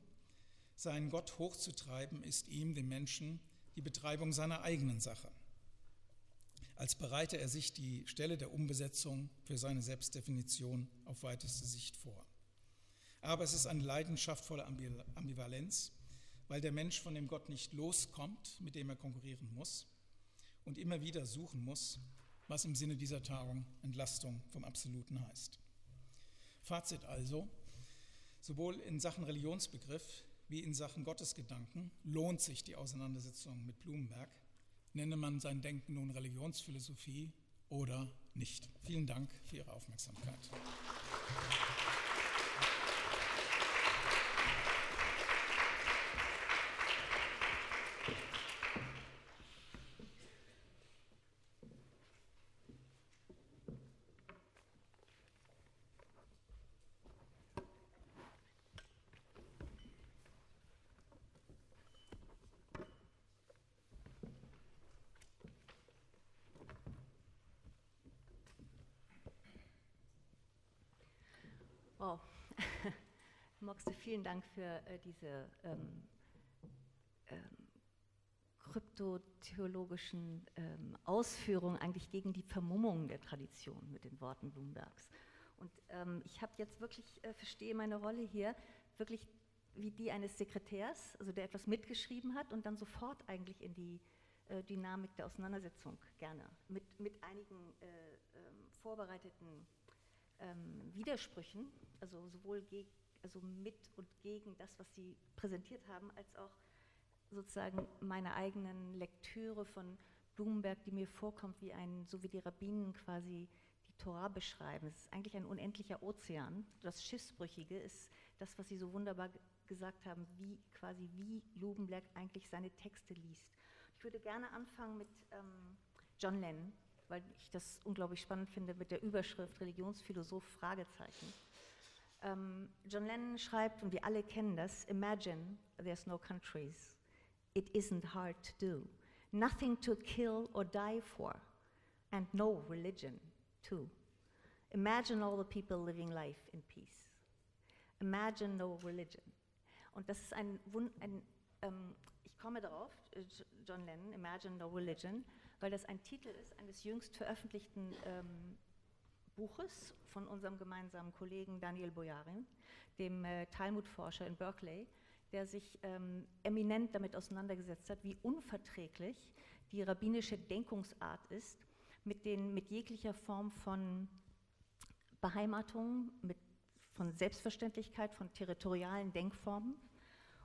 seinen Gott hochzutreiben, ist ihm, dem Menschen, die Betreibung seiner eigenen Sache. Als bereite er sich die Stelle der Umbesetzung für seine Selbstdefinition auf weiteste Sicht vor. Aber es ist eine leidenschaftvolle Ambivalenz, weil der Mensch von dem Gott nicht loskommt, mit dem er konkurrieren muss und immer wieder suchen muss, was im Sinne dieser Tagung Entlastung vom Absoluten heißt. Fazit also, sowohl in Sachen Religionsbegriff wie in Sachen Gottesgedanken lohnt sich die Auseinandersetzung mit Blumenberg, nenne man sein Denken nun Religionsphilosophie oder nicht. Vielen Dank für Ihre Aufmerksamkeit. Wow. [laughs] Moxte, vielen Dank für äh, diese ähm, ähm, kryptotheologischen ähm, Ausführungen eigentlich gegen die Vermummung der Tradition mit den Worten Bloombergs. Und ähm, ich habe jetzt wirklich, äh, verstehe meine Rolle hier, wirklich wie die eines Sekretärs, also der etwas mitgeschrieben hat und dann sofort eigentlich in die äh, Dynamik der Auseinandersetzung gerne mit, mit einigen äh, ähm, vorbereiteten ähm, Widersprüchen, also sowohl also mit und gegen das, was Sie präsentiert haben, als auch sozusagen meine eigenen Lektüre von Blumenberg, die mir vorkommt wie ein, so wie die Rabbinen quasi die Torah beschreiben. Es ist eigentlich ein unendlicher Ozean. Das Schiffsbrüchige ist das, was Sie so wunderbar gesagt haben, wie quasi wie Blumenberg eigentlich seine Texte liest. Ich würde gerne anfangen mit ähm, John Lennon, weil ich das unglaublich spannend finde mit der Überschrift Religionsphilosoph Fragezeichen. Ähm, John Lennon schreibt, und wir alle kennen das, Imagine there's no countries. It isn't hard to do. Nothing to kill or die for. And no religion, too. Imagine all the people living life in peace. Imagine no religion. Und das ist ein, ein ähm, ich komme darauf, äh, John Lennon, Imagine no Religion, weil das ein Titel ist eines jüngst veröffentlichten ähm, Buches von unserem gemeinsamen Kollegen Daniel Boyarin, dem äh, Talmudforscher in Berkeley, der sich ähm, eminent damit auseinandergesetzt hat, wie unverträglich die rabbinische Denkungsart ist mit, den, mit jeglicher Form von Beheimatung, mit, von Selbstverständlichkeit, von territorialen Denkformen.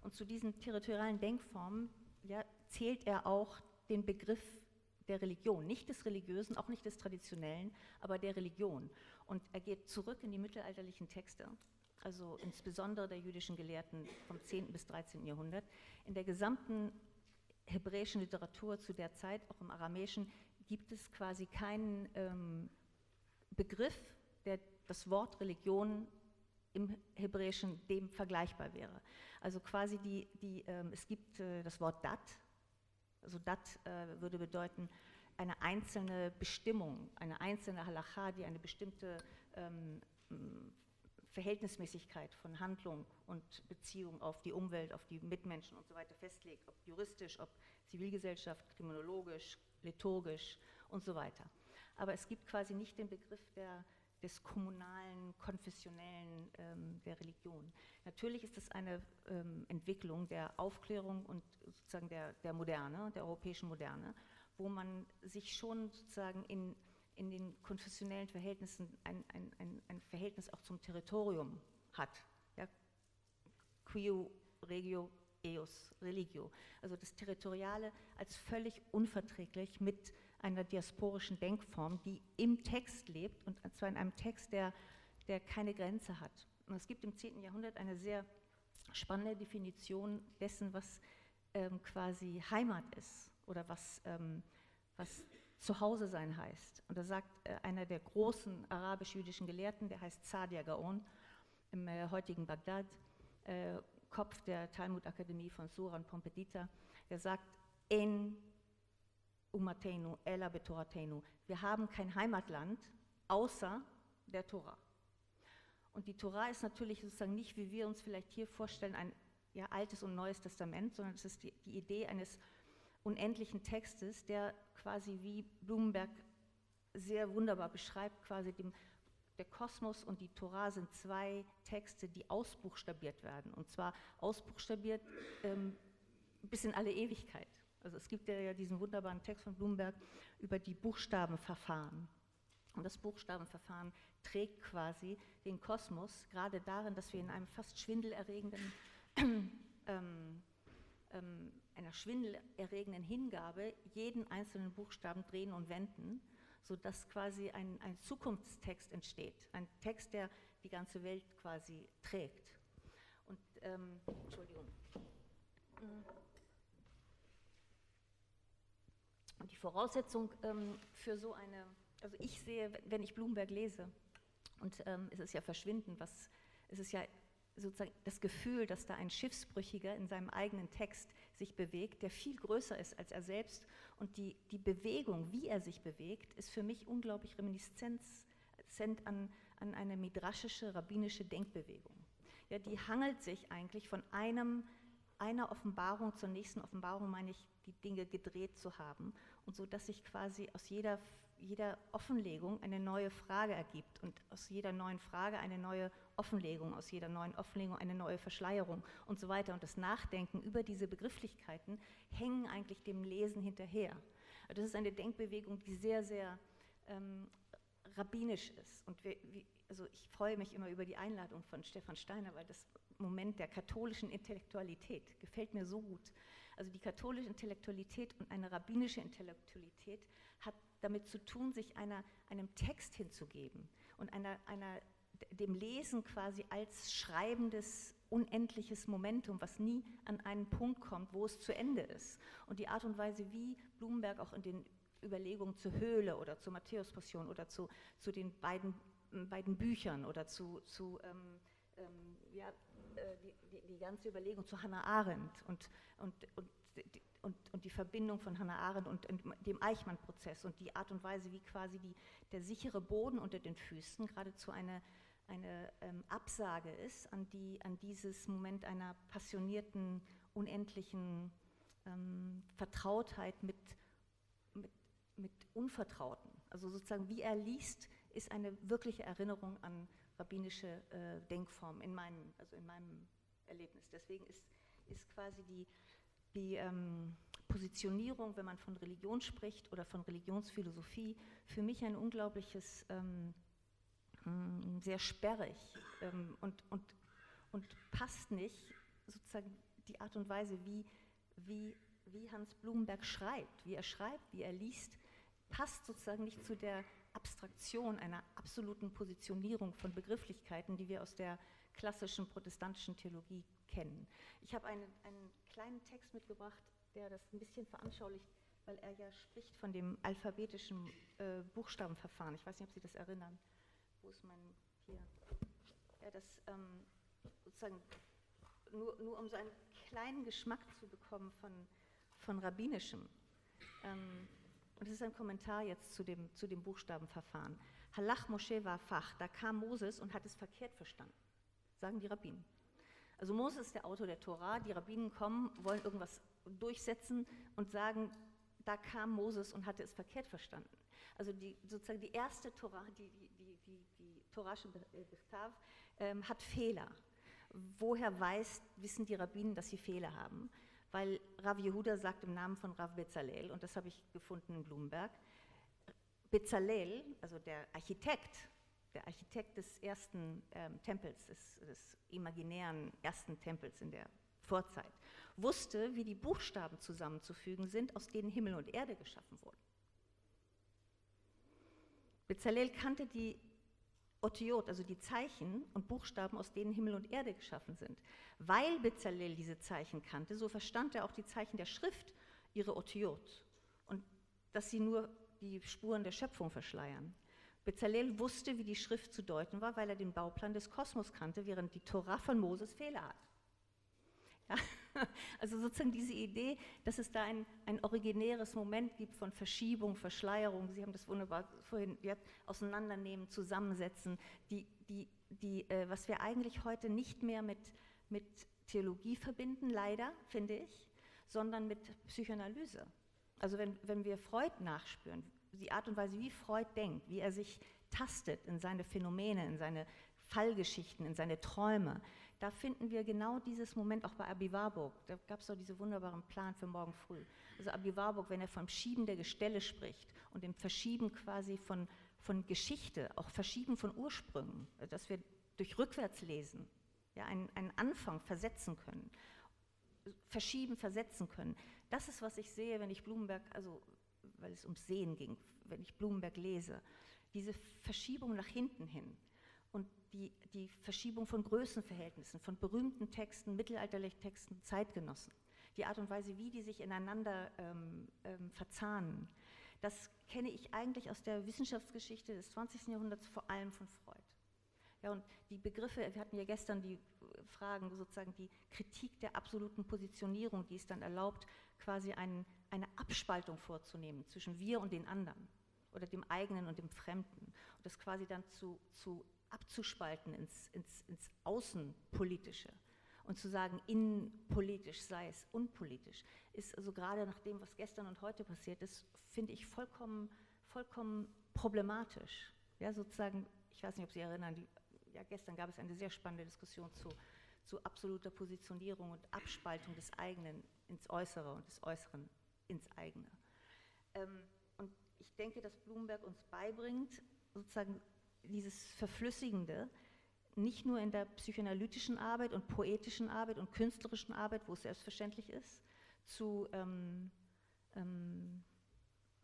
Und zu diesen territorialen Denkformen ja, zählt er auch den Begriff der Religion, nicht des Religiösen, auch nicht des Traditionellen, aber der Religion. Und er geht zurück in die mittelalterlichen Texte, also insbesondere der jüdischen Gelehrten vom 10. bis 13. Jahrhundert. In der gesamten hebräischen Literatur zu der Zeit, auch im Aramäischen, gibt es quasi keinen ähm, Begriff, der das Wort Religion im Hebräischen dem vergleichbar wäre. Also quasi die, die ähm, es gibt äh, das Wort Dat, also Dat äh, würde bedeuten eine einzelne Bestimmung, eine einzelne Halacha, die eine bestimmte ähm, Verhältnismäßigkeit von Handlung und Beziehung auf die Umwelt, auf die Mitmenschen und so weiter festlegt, ob juristisch, ob Zivilgesellschaft, kriminologisch, liturgisch und so weiter. Aber es gibt quasi nicht den Begriff der des kommunalen, konfessionellen ähm, der Religion. Natürlich ist das eine ähm, Entwicklung der Aufklärung und sozusagen der, der Moderne, der europäischen Moderne, wo man sich schon sozusagen in, in den konfessionellen Verhältnissen ein, ein, ein, ein Verhältnis auch zum Territorium hat. Ja? Quio regio eus religio. Also das Territoriale als völlig unverträglich mit einer diasporischen Denkform, die im Text lebt und zwar in einem Text, der, der keine Grenze hat. Und es gibt im 10. Jahrhundert eine sehr spannende Definition dessen, was ähm, quasi Heimat ist oder was, ähm, was Zuhause sein heißt. Und da sagt äh, einer der großen arabisch-jüdischen Gelehrten, der heißt Sadia Gaon, im äh, heutigen Bagdad, äh, Kopf der Talmud-Akademie von Suran Pompedita, der sagt, en umatenu, ela betoratenu. Wir haben kein Heimatland außer der Tora. Und die Tora ist natürlich sozusagen nicht, wie wir uns vielleicht hier vorstellen, ein ja, altes und neues Testament, sondern es ist die, die Idee eines unendlichen Textes, der quasi wie Blumenberg sehr wunderbar beschreibt, quasi dem, der Kosmos und die Tora sind zwei Texte, die ausbuchstabiert werden. Und zwar ausbuchstabiert ähm, bis in alle Ewigkeit. Also es gibt ja diesen wunderbaren Text von Bloomberg über die Buchstabenverfahren. Und das Buchstabenverfahren trägt quasi den Kosmos gerade darin, dass wir in einem fast schwindelerregenden, [clears throat] ähm, ähm, einer schwindelerregenden Hingabe jeden einzelnen Buchstaben drehen und wenden, sodass quasi ein, ein Zukunftstext entsteht, ein Text, der die ganze Welt quasi trägt. Und, ähm, Entschuldigung. Mhm. Und die Voraussetzung ähm, für so eine, also ich sehe, wenn ich Blumenberg lese, und ähm, es ist ja verschwinden, was, es ist ja sozusagen das Gefühl, dass da ein Schiffsbrüchiger in seinem eigenen Text sich bewegt, der viel größer ist als er selbst. Und die, die Bewegung, wie er sich bewegt, ist für mich unglaublich reminiszent an, an eine midraschische, rabbinische Denkbewegung. Ja, die hangelt sich eigentlich von einem einer Offenbarung zur nächsten Offenbarung, meine ich, die Dinge gedreht zu haben und so, dass sich quasi aus jeder, jeder Offenlegung eine neue Frage ergibt und aus jeder neuen Frage eine neue Offenlegung, aus jeder neuen Offenlegung eine neue Verschleierung und so weiter. Und das Nachdenken über diese Begrifflichkeiten hängen eigentlich dem Lesen hinterher. Das ist eine Denkbewegung, die sehr, sehr ähm, rabbinisch ist. Und wir, wie, also ich freue mich immer über die Einladung von Stefan Steiner, weil das Moment der katholischen Intellektualität gefällt mir so gut. Also die katholische Intellektualität und eine rabbinische Intellektualität hat damit zu tun, sich einer, einem Text hinzugeben und einer, einer, dem Lesen quasi als schreibendes, unendliches Momentum, was nie an einen Punkt kommt, wo es zu Ende ist. Und die Art und Weise, wie Blumenberg auch in den Überlegungen zur Höhle oder zur Matthäus-Passion oder zu, zu den beiden, beiden Büchern oder zu, zu ähm, ähm, ja, äh, die, die, die, ganze Überlegung zu Hannah Arendt und, und, und, und, und die Verbindung von Hannah Arendt und, dem Eichmann-Prozess und die Art und Weise, wie quasi die, der sichere Boden unter den Füßen geradezu eine, eine ähm, Absage ist an, die, an dieses Moment einer passionierten, unendlichen ähm, Vertrautheit mit, mit, mit Unvertrauten. Also sozusagen, wie er liest, ist eine wirkliche Erinnerung an rabbinische äh, Denkform in meinem, also in meinem Erlebnis. Deswegen ist, ist quasi die, die ähm, Positionierung, wenn man von Religion spricht oder von Religionsphilosophie, für mich ein unglaubliches, ähm, hm, sehr sperrig ähm, und, und, und passt nicht sozusagen die Art und Weise, wie, wie, wie Hans Blumenberg schreibt, wie er schreibt, wie er liest, passt sozusagen nicht zu der Abstraktion einer absoluten Positionierung von Begrifflichkeiten, die wir aus der klassischen protestantischen Theologie kennen. Ich habe einen, einen kleinen Text mitgebracht, der das ein bisschen veranschaulicht, weil er ja spricht von dem alphabetischen äh, Buchstabenverfahren. Ich weiß nicht, ob Sie das erinnern. Wo ist mein, hier, ja, das ähm, sozusagen, nur, nur um so einen kleinen Geschmack zu bekommen von, von rabbinischem. Ähm, und das ist ein Kommentar jetzt zu dem, zu dem Buchstabenverfahren. Halach Moshe war Fach, da kam Moses und hat es verkehrt verstanden, sagen die Rabbinen. Also Moses ist der Autor der Tora, die Rabbinen kommen, wollen irgendwas durchsetzen und sagen, da kam Moses und hatte es verkehrt verstanden. Also die, sozusagen die erste Tora, die, die, die, die, die Torasche Bechtav, ähm, hat Fehler. Woher weiß, wissen die Rabbinen, dass sie Fehler haben? weil Rav Yehuda sagt im Namen von Rav Bezalel, und das habe ich gefunden in Blumenberg, Bezalel, also der Architekt, der Architekt des ersten ähm, Tempels, des, des imaginären ersten Tempels in der Vorzeit, wusste, wie die Buchstaben zusammenzufügen sind, aus denen Himmel und Erde geschaffen wurden. Bezalel kannte die Otiot, also die Zeichen und Buchstaben, aus denen Himmel und Erde geschaffen sind. Weil Bezalel diese Zeichen kannte, so verstand er auch die Zeichen der Schrift, ihre Otiot, und dass sie nur die Spuren der Schöpfung verschleiern. Bezalel wusste, wie die Schrift zu deuten war, weil er den Bauplan des Kosmos kannte, während die Tora von Moses Fehler hat. Ja? [laughs] Also sozusagen diese Idee, dass es da ein, ein originäres Moment gibt von Verschiebung, Verschleierung, Sie haben das wunderbar vorhin ja, auseinandernehmen, zusammensetzen, die, die, die, äh, was wir eigentlich heute nicht mehr mit, mit Theologie verbinden, leider, finde ich, sondern mit Psychoanalyse. Also wenn, wenn wir Freud nachspüren, die Art und Weise, wie Freud denkt, wie er sich tastet in seine Phänomene, in seine Fallgeschichten, in seine Träume, da finden wir genau dieses Moment auch bei Abi Warburg. Da gab es doch diesen wunderbaren Plan für morgen früh. Also Abi Warburg, wenn er vom Schieben der Gestelle spricht und dem Verschieben quasi von, von Geschichte, auch Verschieben von Ursprüngen, dass wir durch Rückwärtslesen ja, einen, einen Anfang versetzen können, verschieben, versetzen können. Das ist, was ich sehe, wenn ich Blumenberg, also weil es ums Sehen ging, wenn ich Blumenberg lese, diese Verschiebung nach hinten hin und die, die Verschiebung von Größenverhältnissen, von berühmten Texten, mittelalterlichen Texten, Zeitgenossen, die Art und Weise, wie die sich ineinander ähm, ähm, verzahnen, das kenne ich eigentlich aus der Wissenschaftsgeschichte des 20. Jahrhunderts, vor allem von Freud. Ja, und die Begriffe, wir hatten ja gestern die Fragen, sozusagen die Kritik der absoluten Positionierung, die es dann erlaubt, quasi ein, eine Abspaltung vorzunehmen zwischen wir und den anderen oder dem eigenen und dem Fremden und das quasi dann zu, zu abzuspalten ins, ins, ins Außenpolitische. und zu sagen, innenpolitisch sei es unpolitisch, ist also gerade nach dem, was gestern und heute passiert ist, finde ich vollkommen, vollkommen problematisch. Ja, sozusagen, ich weiß nicht, ob Sie erinnern, die, ja, gestern gab es eine sehr spannende Diskussion zu, zu absoluter Positionierung und Abspaltung des eigenen ins Äußere und des Äußeren ins eigene. Ähm, und ich denke, dass Bloomberg uns beibringt, sozusagen dieses Verflüssigende, nicht nur in der psychoanalytischen Arbeit und poetischen Arbeit und künstlerischen Arbeit, wo es selbstverständlich ist, zu ähm, ähm,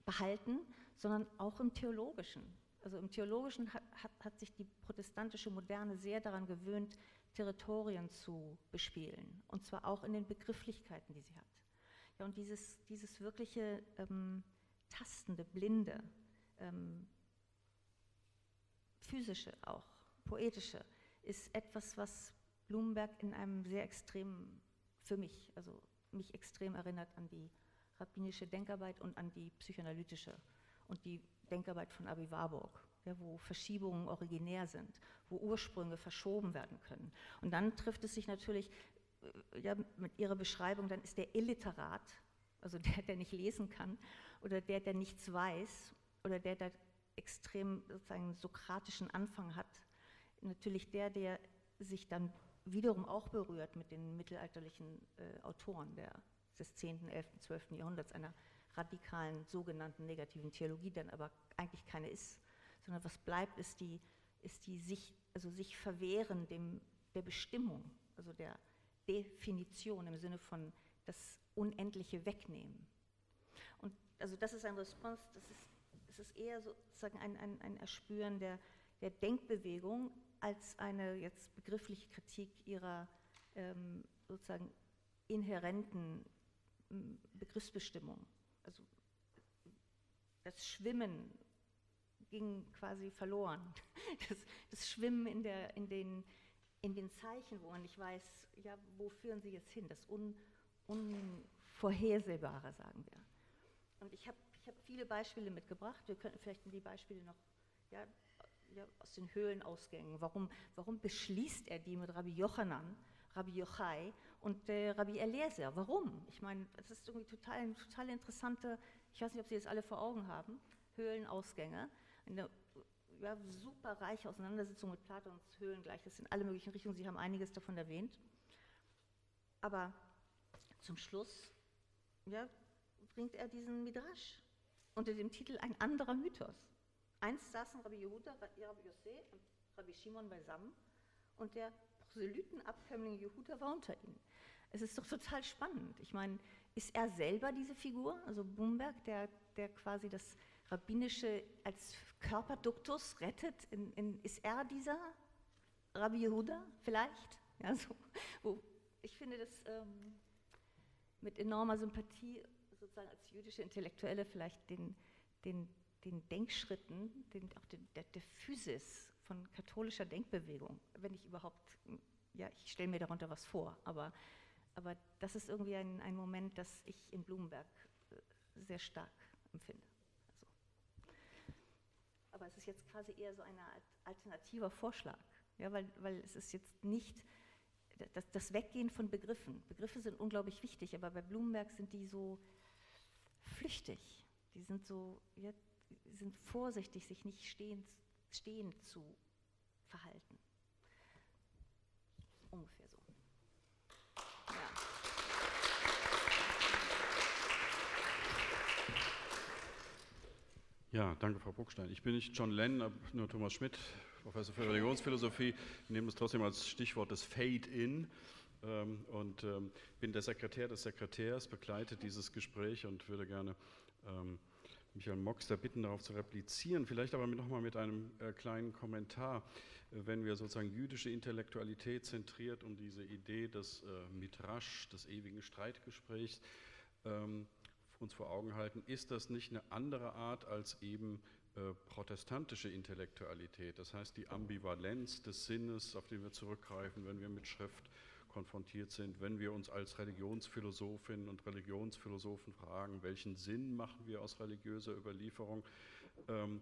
behalten, sondern auch im theologischen. Also im theologischen hat, hat, hat, sich die protestantische Moderne sehr daran gewöhnt, Territorien zu bespielen, und zwar auch in den Begrifflichkeiten, die sie hat. Ja, und dieses, dieses wirkliche ähm, tastende, blinde, ähm, physische auch, poetische, ist etwas, was Blumenberg in einem sehr extremen, für mich, also mich extrem erinnert an die rabbinische Denkarbeit und an die psychoanalytische und die Denkarbeit von Abi Warburg, ja, wo Verschiebungen originär sind, wo Ursprünge verschoben werden können. Und dann trifft es sich natürlich ja, mit Ihrer Beschreibung, dann ist der Illiterat, also der, der nicht lesen kann, oder der, der nichts weiß, oder der, der extrem sozusagen sokratischen Anfang hat, natürlich der, der sich dann wiederum auch berührt mit den mittelalterlichen äh, Autoren der, des 10., 11., 12. Jahrhunderts, einer radikalen sogenannten negativen Theologie, dann aber eigentlich keine ist, sondern was bleibt, ist die, ist die sich, also sich verwehren dem, der Bestimmung, also der Definition im Sinne von das Unendliche wegnehmen. Und also das ist ein Response, das ist, das ist eher sozusagen ein, ein, ein Erspüren der, der Denkbewegung als eine jetzt begriffliche Kritik ihrer ähm, sozusagen inhärenten Begriffsbestimmung. Also das Schwimmen ging quasi verloren. [laughs] Das, das, Schwimmen in, der, in, den, in den Zeichen, wo man nicht weiß, ja, wo führen sie jetzt hin, das Un, Unvorhersehbare, sagen wir. Und ich habe ich hab viele Beispiele mitgebracht. Wir könnten vielleicht die Beispiele noch, ja, ja, aus den Höhlenausgängen. Warum, warum beschließt er die mit Rabbi Jochanan, Rabbi Yochai und äh, Rabbi Eliezer? Warum? Ich meine, das ist irgendwie total, total interessante, ich weiß nicht, ob Sie das alle vor Augen haben, Höhlenausgänge. Eine ja, super reiche Auseinandersetzung mit Platons Höhlen gleich, das sind alle möglichen Richtungen, Sie haben einiges davon erwähnt. Aber zum Schluss ja, bringt er diesen Midrash unter dem Titel Ein anderer Mythos. Einst saßen Rabbi Yehuda, Rabbi Yosef und Rabbi Shimon beisammen und der Proselytenabkömmling Yehuda war unter ihnen. Es ist doch total spannend. Ich meine, ist er selber diese Figur, also Bumberg, der, der quasi das Rabbinische als Körperduktus rettet? In, in, ist er dieser Rabbi Yehuda vielleicht? Ja, so, wo, ich finde das ähm, mit enormer Sympathie sozusagen als jüdische Intellektuelle vielleicht den, den den Denkschritten, den, auch den, der, der Physis von katholischer Denkbewegung, wenn ich überhaupt, ja, ich stelle mir darunter was vor, aber, aber das ist irgendwie ein, ein Moment, das ich in Blumenberg äh, sehr stark empfinde. Aber es ist jetzt quasi eher so ein alternativer Vorschlag, ja, weil, weil es ist jetzt nicht das, das Weggehen von Begriffen. Begriffe sind unglaublich wichtig, aber bei Blumenberg sind die so flüchtig. Die sind so, ja, sind vorsichtig, sich nicht stehend, stehend zu verhalten. Ungefähr so. Ja. Ja, danke, Frau Bruckstein. Ich bin nicht John Lennon, nur Thomas Schmidt, Professor für Religionsphilosophie. Ich nehme das trotzdem als Stichwort des Fade-In ähm, und ähm, bin der Sekretär des Sekretärs, begleite dieses Gespräch und würde gerne ähm, Michael Moxter bitten, darauf zu replizieren, vielleicht aber nochmal mit einem äh, kleinen Kommentar. Wenn wir sozusagen jüdische Intellektualität zentriert um diese Idee des äh, Midrash, des ewigen Streitgesprächs, ähm, uns vor Augen halten, ist das nicht eine andere Art als eben äh, protestantische Intellektualität? Das heißt, die Ambivalenz des Sinnes, auf den wir zurückgreifen, wenn wir mit Schrift konfrontiert sind, wenn wir uns als Religionsphilosophinnen und Religionsphilosophen fragen, welchen Sinn machen wir aus religiöser Überlieferung, ähm,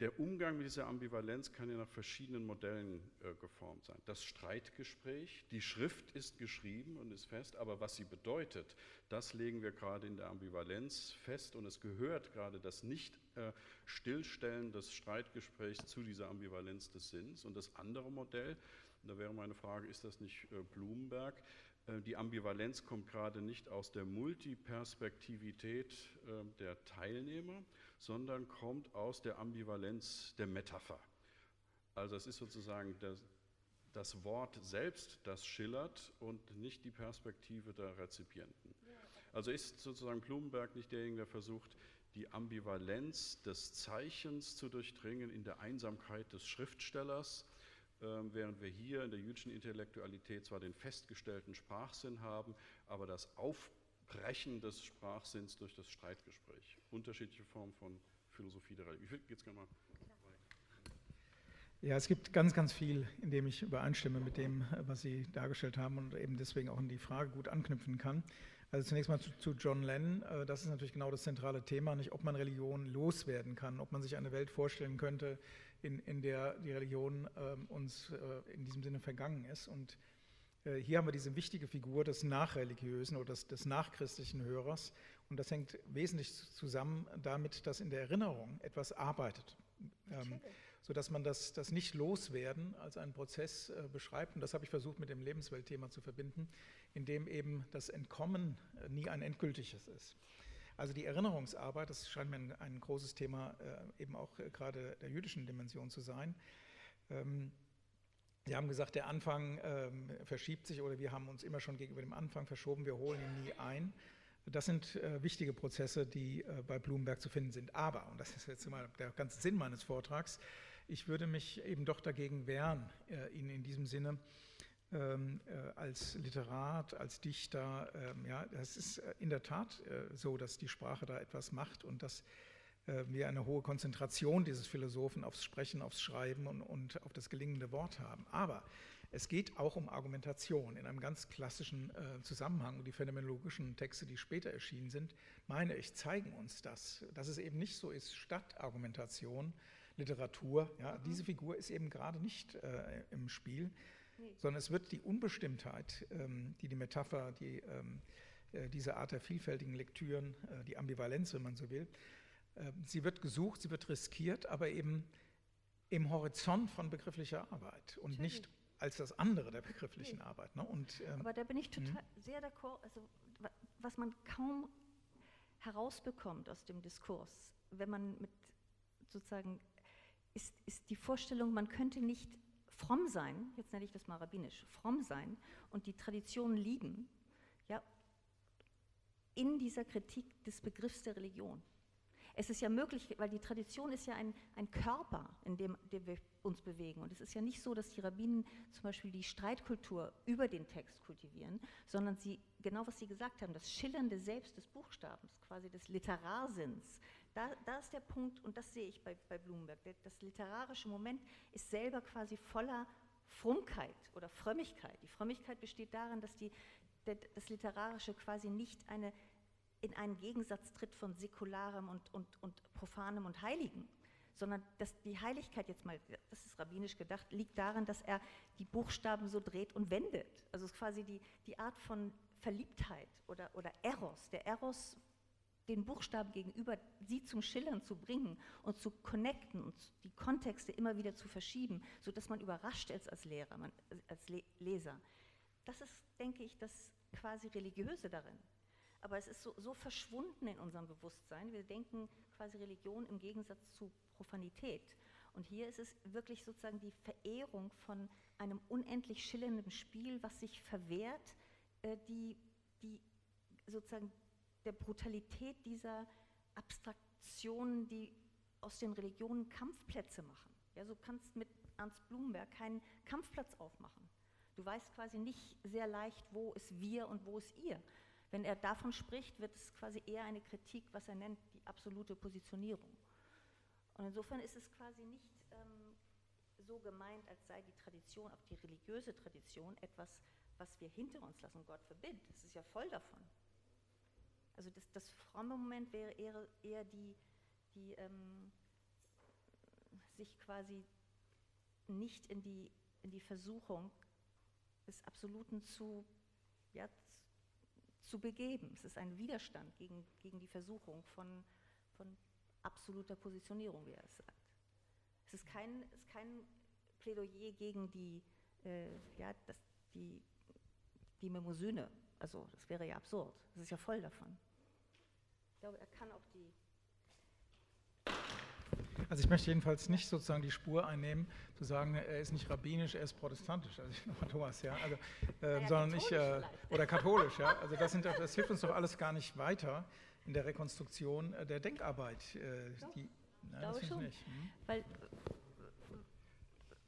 der Umgang mit dieser Ambivalenz kann ja nach verschiedenen Modellen äh, geformt sein. Das Streitgespräch, die Schrift ist geschrieben und ist fest, aber was sie bedeutet, das legen wir gerade in der Ambivalenz fest und es gehört gerade das Nicht-Stillstellen äh, des Streitgesprächs zu dieser Ambivalenz des Sinns. Und das andere Modell, da wäre meine Frage, ist das nicht äh, Blumenberg? Äh, die Ambivalenz kommt gerade nicht aus der Multiperspektivität äh, der Teilnehmer, sondern kommt aus der Ambivalenz der Metapher. Also es ist sozusagen das, das Wort selbst, das schillert und nicht die Perspektive der Rezipienten. Also ist sozusagen Blumenberg nicht derjenige, der versucht, die Ambivalenz des Zeichens zu durchdringen in der Einsamkeit des Schriftstellers, ähm, während wir hier in der jüdischen Intellektualität zwar den festgestellten Sprachsinn haben, aber das Aufbrechen des Sprachsinns durch das Streitgespräch. Unterschiedliche Formen von Philosophie der Religion. Ich würde jetzt gerne mal. Ja, es gibt ganz, ganz viel, in dem ich übereinstimme mit dem, was Sie dargestellt haben und eben deswegen auch in die Frage gut anknüpfen kann. Also zunächst mal zu, zu, John Lennon. Äh, das ist natürlich genau das zentrale Thema, nicht ob man Religion loswerden kann, ob man sich eine Welt vorstellen könnte, in, in der die Religion äh, uns äh, in diesem Sinne vergangen ist. Und hier haben wir diese wichtige Figur des Nachreligiösen oder des, des nachchristlichen Hörers. Und das hängt wesentlich zusammen damit, dass in der Erinnerung etwas arbeitet. Ähm, sodass man das, das nicht loswerden als einen Prozess äh, beschreibt. Und das habe ich versucht mit dem Lebensweltthema zu verbinden, in dem eben das Entkommen äh, nie ein endgültiges ist. Also die Erinnerungsarbeit, das scheint mir ein, ein großes Thema äh, eben auch äh, gerade der jüdischen Dimension zu sein. Ähm, Sie haben gesagt, der Anfang ähm, verschiebt sich oder wir haben uns immer schon gegenüber dem Anfang verschoben, wir holen ihn nie ein. Das sind äh, wichtige Prozesse, die äh, bei Blumenberg zu finden sind. Aber, und das ist jetzt mal der ganze Sinn meines Vortrags, ich würde mich eben doch dagegen wehren, äh, ihn in diesem Sinne ähm, äh, als Literat, als Dichter, ähm, ja, das ist äh, in der Tat äh, so, dass die Sprache da etwas macht und dass wir eine hohe Konzentration dieses Philosophen aufs Sprechen, aufs Schreiben und, und auf das gelingende Wort haben. Aber es geht auch um Argumentation in einem ganz klassischen äh, Zusammenhang. Die phänomenologischen Texte, die später erschienen sind, meine ich, zeigen uns das, dass es eben nicht so ist, statt Argumentation, Literatur. Ja, mhm. Diese Figur ist eben gerade nicht äh, im Spiel, nee. sondern es wird die Unbestimmtheit, ähm, die die Metapher, die, ähm, äh, diese Art der vielfältigen Lektüren, äh, die Ambivalenz, wenn man so will, äh, sie wird gesucht, sie wird riskiert, aber eben im Horizont von begrifflicher Arbeit und Natürlich. nicht als das andere der begrifflichen nee. Arbeit. Ne? Und, ähm, aber da bin ich total mh. sehr d'accord, also was man kaum herausbekommt aus dem Diskurs, wenn man mit sozusagen ist, ist die Vorstellung, man könnte nicht fromm sein, jetzt nenne ich das mal rabbinisch, fromm sein und die Tradition lieben, ja, in dieser Kritik des Begriffs der Religion. Es ist ja möglich, weil die Tradition ist ja ein, ein Körper, in dem, dem, wir uns bewegen. Und es ist ja nicht so, dass die Rabbinen zum Beispiel die Streitkultur über den Text kultivieren, sondern sie, genau was Sie gesagt haben, das schillernde Selbst des Buchstabens, quasi des Literarsinns, da, da ist der Punkt, und das sehe ich bei, bei Blumenberg, das literarische Moment ist selber quasi voller Frumkeit oder Frömmigkeit. Die Frömmigkeit besteht darin, dass die, das Literarische quasi nicht eine, in einen Gegensatz tritt von Säkularem und, und, und Profanem und Heiligen, sondern dass die Heiligkeit jetzt mal, das ist rabbinisch gedacht, liegt darin, dass er die Buchstaben so dreht und wendet. Also es ist quasi die, die Art von Verliebtheit oder, oder Eros. Der Eros den Buchstaben gegenüber, sie zum Schillern zu bringen und zu connecten und die Kontexte immer wieder zu verschieben, sodass man überrascht ist als Lehrer, als Le Leser. Das ist, denke ich, das quasi Religiöse darin. Aber es ist so, so verschwunden in unserem Bewusstsein. Wir denken quasi Religion im Gegensatz zu Profanität. Und hier ist es wirklich sozusagen die Verehrung von einem unendlich schillernden Spiel, was sich verwehrt, äh, die, die sozusagen der Brutalität dieser Abstraktionen, die aus den Religionen Kampfplätze machen. Ja, so kannst mit Ernst Blumenberg keinen Kampfplatz aufmachen. Du weißt quasi nicht sehr leicht, wo ist wir und wo ist ihr. Wenn er davon spricht, wird es quasi eher eine Kritik, was er nennt, die absolute Positionierung. Und insofern ist es quasi nicht ähm, so gemeint, als sei die Tradition, auch die religiöse Tradition, etwas, was wir hinter uns lassen. Gott verbindet. Es ist ja voll davon. Also das, das fromme Moment wäre eher, eher die, die, ähm, sich quasi nicht in die, in die Versuchung des Absoluten zu, ja, zu begeben. Es ist ein Widerstand gegen, gegen die Versuchung von, von absoluter Positionierung, wie er es sagt. Es ist kein, es ist kein Plädoyer gegen die, äh, ja, das, die, die Mnemosyne. Also das wäre ja absurd. Das ist ja voll davon. Ich glaube, er kann auch die also ich möchte jedenfalls nicht sozusagen die Spur einnehmen, zu sagen, er ist nicht rabbinisch, er ist protestantisch, also ich, Thomas, ja, also, äh, ja, sondern ich, äh, oder katholisch, ja, also das, sind, [laughs] das hilft uns doch alles gar nicht weiter in der Rekonstruktion äh, der Denkarbeit. Äh, die, nein, das ich nicht. Hm? Weil,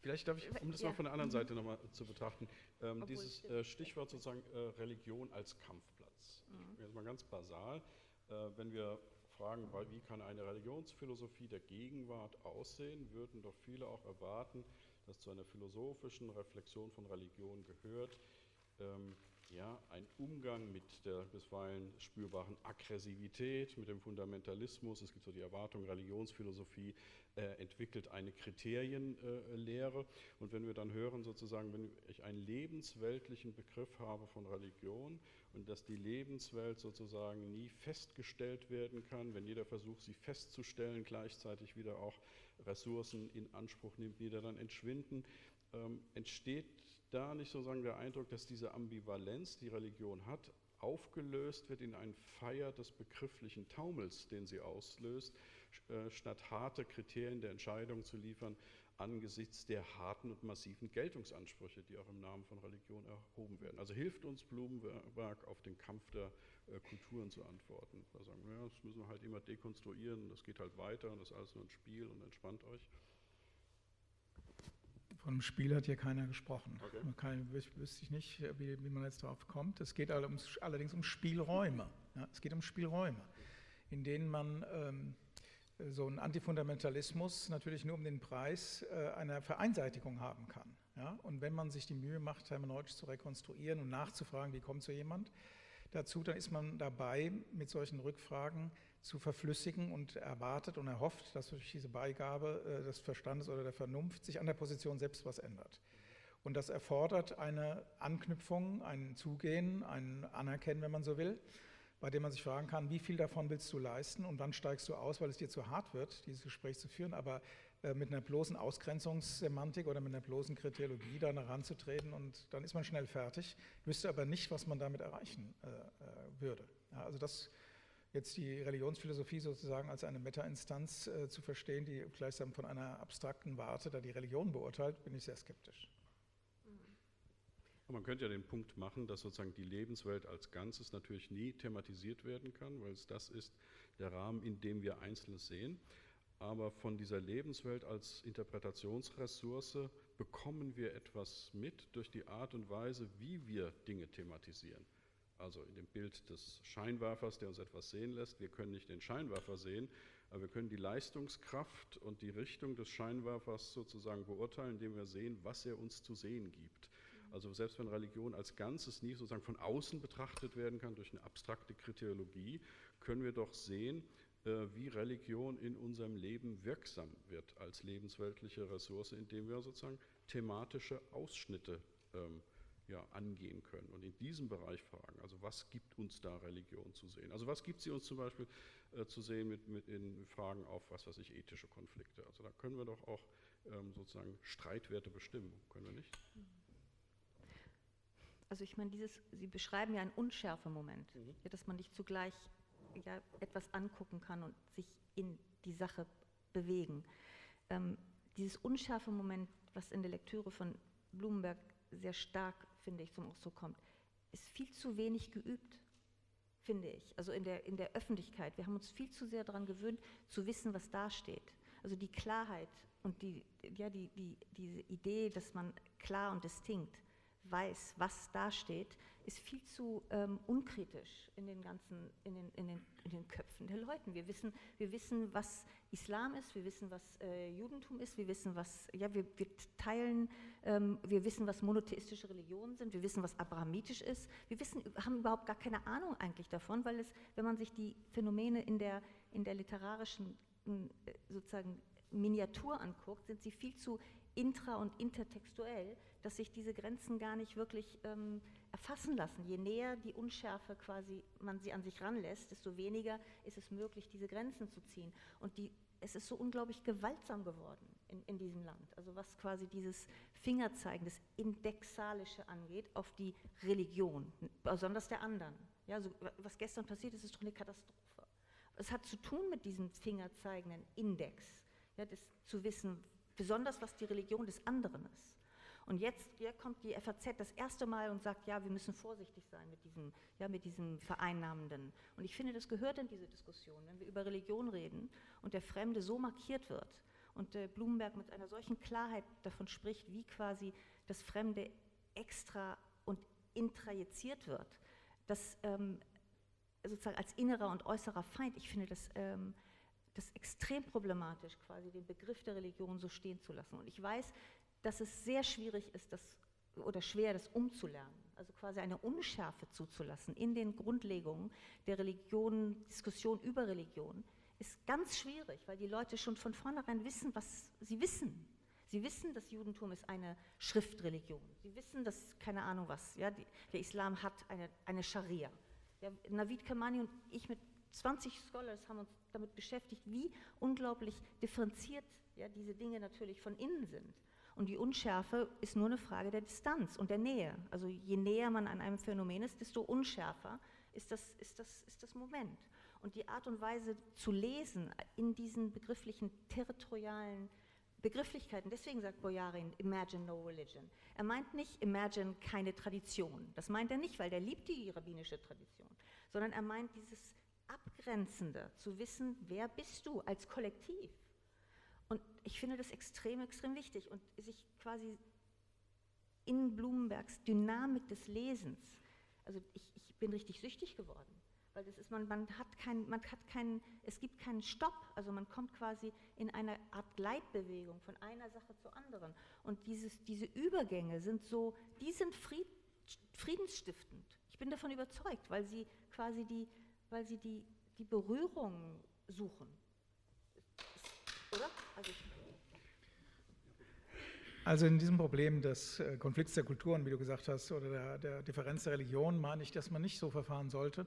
Vielleicht darf ich, um das ja. mal von der anderen Seite nochmal zu betrachten, ähm, dieses äh, Stichwort sozusagen äh, Religion als Kampfplatz. Mhm. Jetzt mal ganz basal, äh, wenn wir fragen, wie kann eine Religionsphilosophie der Gegenwart aussehen, würden doch viele auch erwarten, dass zu einer philosophischen Reflexion von Religion gehört, ähm, ja, ein Umgang mit der bisweilen spürbaren Aggressivität, mit dem Fundamentalismus. Es gibt so die Erwartung, Religionsphilosophie äh, entwickelt eine Kriterienlehre. Äh, und wenn wir dann hören, sozusagen, wenn ich einen lebensweltlichen Begriff habe von Religion und dass die Lebenswelt sozusagen nie festgestellt werden kann, wenn jeder versucht, sie festzustellen, gleichzeitig wieder auch Ressourcen in Anspruch nimmt, die dann entschwinden, ähm, entsteht da nicht sozusagen der Eindruck, dass diese Ambivalenz, die Religion hat, aufgelöst wird in einen Feier des begrifflichen Taumels, den sie auslöst, äh, statt harte Kriterien der Entscheidung zu liefern angesichts der harten und massiven Geltungsansprüche, die auch im Namen von Religion erhoben werden. Also hilft uns Blumenberg auf den Kampf der äh, Kulturen zu antworten. Da sagen wir, das müssen wir halt immer dekonstruieren, das geht halt weiter und das ist alles nur ein Spiel und entspannt euch. Von einem Spiel hat hier keiner gesprochen. Okay. Kann, wüsste ich nicht, wie, wie, man jetzt darauf kommt. Es geht allerdings um Spielräume. Ja, es geht um Spielräume, in denen man ähm, so einen Antifundamentalismus natürlich nur um den Preis äh, einer Vereinseitigung haben kann. Ja? Und wenn man sich die Mühe macht, hermeneutisch zu rekonstruieren und nachzufragen, wie kommt so jemand dazu, dann ist man dabei, mit solchen Rückfragen zu verflüssigen und erwartet und erhofft, dass durch diese Beigabe äh, des Verstandes oder der Vernunft sich an der Position selbst was ändert. Und das erfordert eine Anknüpfung, ein Zugehen, ein Anerkennen, wenn man so will, bei dem man sich fragen kann, wie viel davon willst du leisten und wann steigst du aus, weil es dir zu hart wird, dieses Gespräch zu führen, aber äh, mit einer bloßen Ausgrenzungssemantik oder mit einer bloßen Kriteriologie da heranzutreten und dann ist man schnell fertig, wüsste aber nicht, was man damit erreichen äh, äh würde. Ja, also das jetzt die Religionsphilosophie sozusagen als eine Meta-Instanz äh, zu verstehen, die gleichsam von einer abstrakten Warte da die Religion beurteilt, bin ich sehr skeptisch. Man könnte ja den Punkt machen, dass sozusagen die Lebenswelt als Ganzes natürlich nie thematisiert werden kann, weil es das ist der Rahmen, in dem wir Einzelnes sehen. Aber von dieser Lebenswelt als Interpretationsressource bekommen wir etwas mit durch die Art und Weise, wie wir Dinge thematisieren also in dem Bild des Scheinwerfers, der uns etwas sehen lässt. Wir können nicht den Scheinwerfer sehen, aber wir können die Leistungskraft und die Richtung des Scheinwerfers sozusagen beurteilen, indem wir sehen, was er uns zu sehen gibt. Also selbst wenn Religion als Ganzes nie sozusagen von außen betrachtet werden kann durch eine abstrakte Kriteriologie, können wir doch sehen, äh, wie Religion in unserem Leben wirksam wird als lebensweltliche Ressource, indem wir sozusagen thematische Ausschnitte ähm, ja, angehen können und in diesem Bereich fragen, also was gibt uns da Religion zu sehen? Also was gibt sie uns zum Beispiel äh, zu sehen mit, mit in Fragen auf, was weiß ich, ethische Konflikte? Also da können wir doch auch ähm, sozusagen Streitwerte bestimmen, können wir nicht? Also ich meine, dieses, Sie beschreiben ja einen Unschärfe-Moment, mhm. ja, dass man nicht zugleich ja, etwas angucken kann und sich in die Sache bewegen. Ähm, dieses unschärfe Moment, was in der Lektüre von Blumenberg sehr stark finde ich, zum Ausdruck kommt, ist viel zu wenig geübt, finde ich. Also in der, in der Öffentlichkeit. Wir haben uns viel zu sehr daran gewöhnt, zu wissen, was da steht. Also die Klarheit und die, ja, die, die, diese Idee, dass man klar und distinkt weiß, was da steht, ist viel zu ähm, unkritisch in den ganzen, in den, in, den, in den Köpfen der Leute. Wir wissen, wir wissen, was Islam ist, wir wissen, was äh, Judentum ist, wir wissen, was, ja, wir, wir teilen, ähm, wir wissen, was monotheistische Religionen sind, wir wissen, was abrahamitisch ist. Wir wissen, haben überhaupt gar keine Ahnung eigentlich davon, weil es, wenn man sich die Phänomene in der, in der literarischen äh, sozusagen Miniatur anguckt, sind sie viel zu intra- und intertextuell, dass sich diese Grenzen gar nicht wirklich ähm, erfassen lassen. Je näher die Unschärfe quasi man sie an sich ranlässt, desto weniger ist es möglich, diese Grenzen zu ziehen. Und die, es ist so unglaublich gewaltsam geworden in, in diesem Land. Also was quasi dieses Fingerzeigen, das Indexalische angeht auf die Religion, besonders der anderen. Ja, also was gestern passiert ist, ist doch eine Katastrophe. Es hat zu tun mit diesem fingerzeigenden Index, ja, das zu wissen, besonders was die Religion des anderen ist. Und jetzt ja, kommt die FAZ das erste Mal und sagt, ja, wir müssen vorsichtig sein mit diesem, ja, mit diesem Vereinnahmenden. Und ich finde, das gehört in diese Diskussion, wenn wir über Religion reden und der Fremde so markiert wird und äh, Blumenberg mit einer solchen Klarheit davon spricht, wie quasi das Fremde extra und intrajiziert wird, dass ähm, sozusagen als innerer und äußerer Feind, ich finde das, ähm, das extrem problematisch, quasi den Begriff der Religion so stehen zu lassen. Und ich weiß, dass es sehr schwierig ist, das, oder schwer, das umzulernen. Also quasi eine Unschärfe zuzulassen in den Grundlegungen der Religion, Diskussion über Religion, ist ganz schwierig, weil die Leute schon von vornherein wissen, was sie wissen. Sie wissen, das Judentum ist eine Schriftreligion. Sie wissen, dass, keine Ahnung was, ja, die, der Islam hat eine, eine Scharia. Ja, Navid Kamani und ich mit 20 Scholars haben uns damit beschäftigt, wie unglaublich differenziert ja, diese Dinge natürlich von innen sind. Und die Unschärfe ist nur eine Frage der Distanz und der Nähe. Also je näher man an einem Phänomen ist, desto unschärfer ist das, ist das, ist das Moment. Und die Art und Weise zu lesen in diesen begrifflichen territorialen Begrifflichkeiten, deswegen sagt Boyarin, imagine no religion. Er meint nicht, imagine keine Tradition. Das meint er nicht, weil der liebt die rabbinische Tradition, sondern er meint dieses Abgrenzende, zu wissen, wer bist du als Kollektiv. Und ich finde das extrem, extrem wichtig und sich quasi in Blumenbergs Dynamik des Lesens, also ich, ich bin richtig süchtig geworden, weil das ist, man, man hat kein, keinen, es gibt keinen Stopp, also man kommt quasi in eine Art Gleitbewegung von einer Sache zur anderen und dieses, diese Übergänge sind so, die sind fried, friedensstiftend. Ich bin davon überzeugt, weil sie quasi die, weil sie die, die Berührung suchen. Oder? Also, also in diesem Problem des äh, Konflikts der Kulturen, wie du gesagt hast, oder der, der Differenz der Religion, meine ich, dass man nicht so verfahren sollte,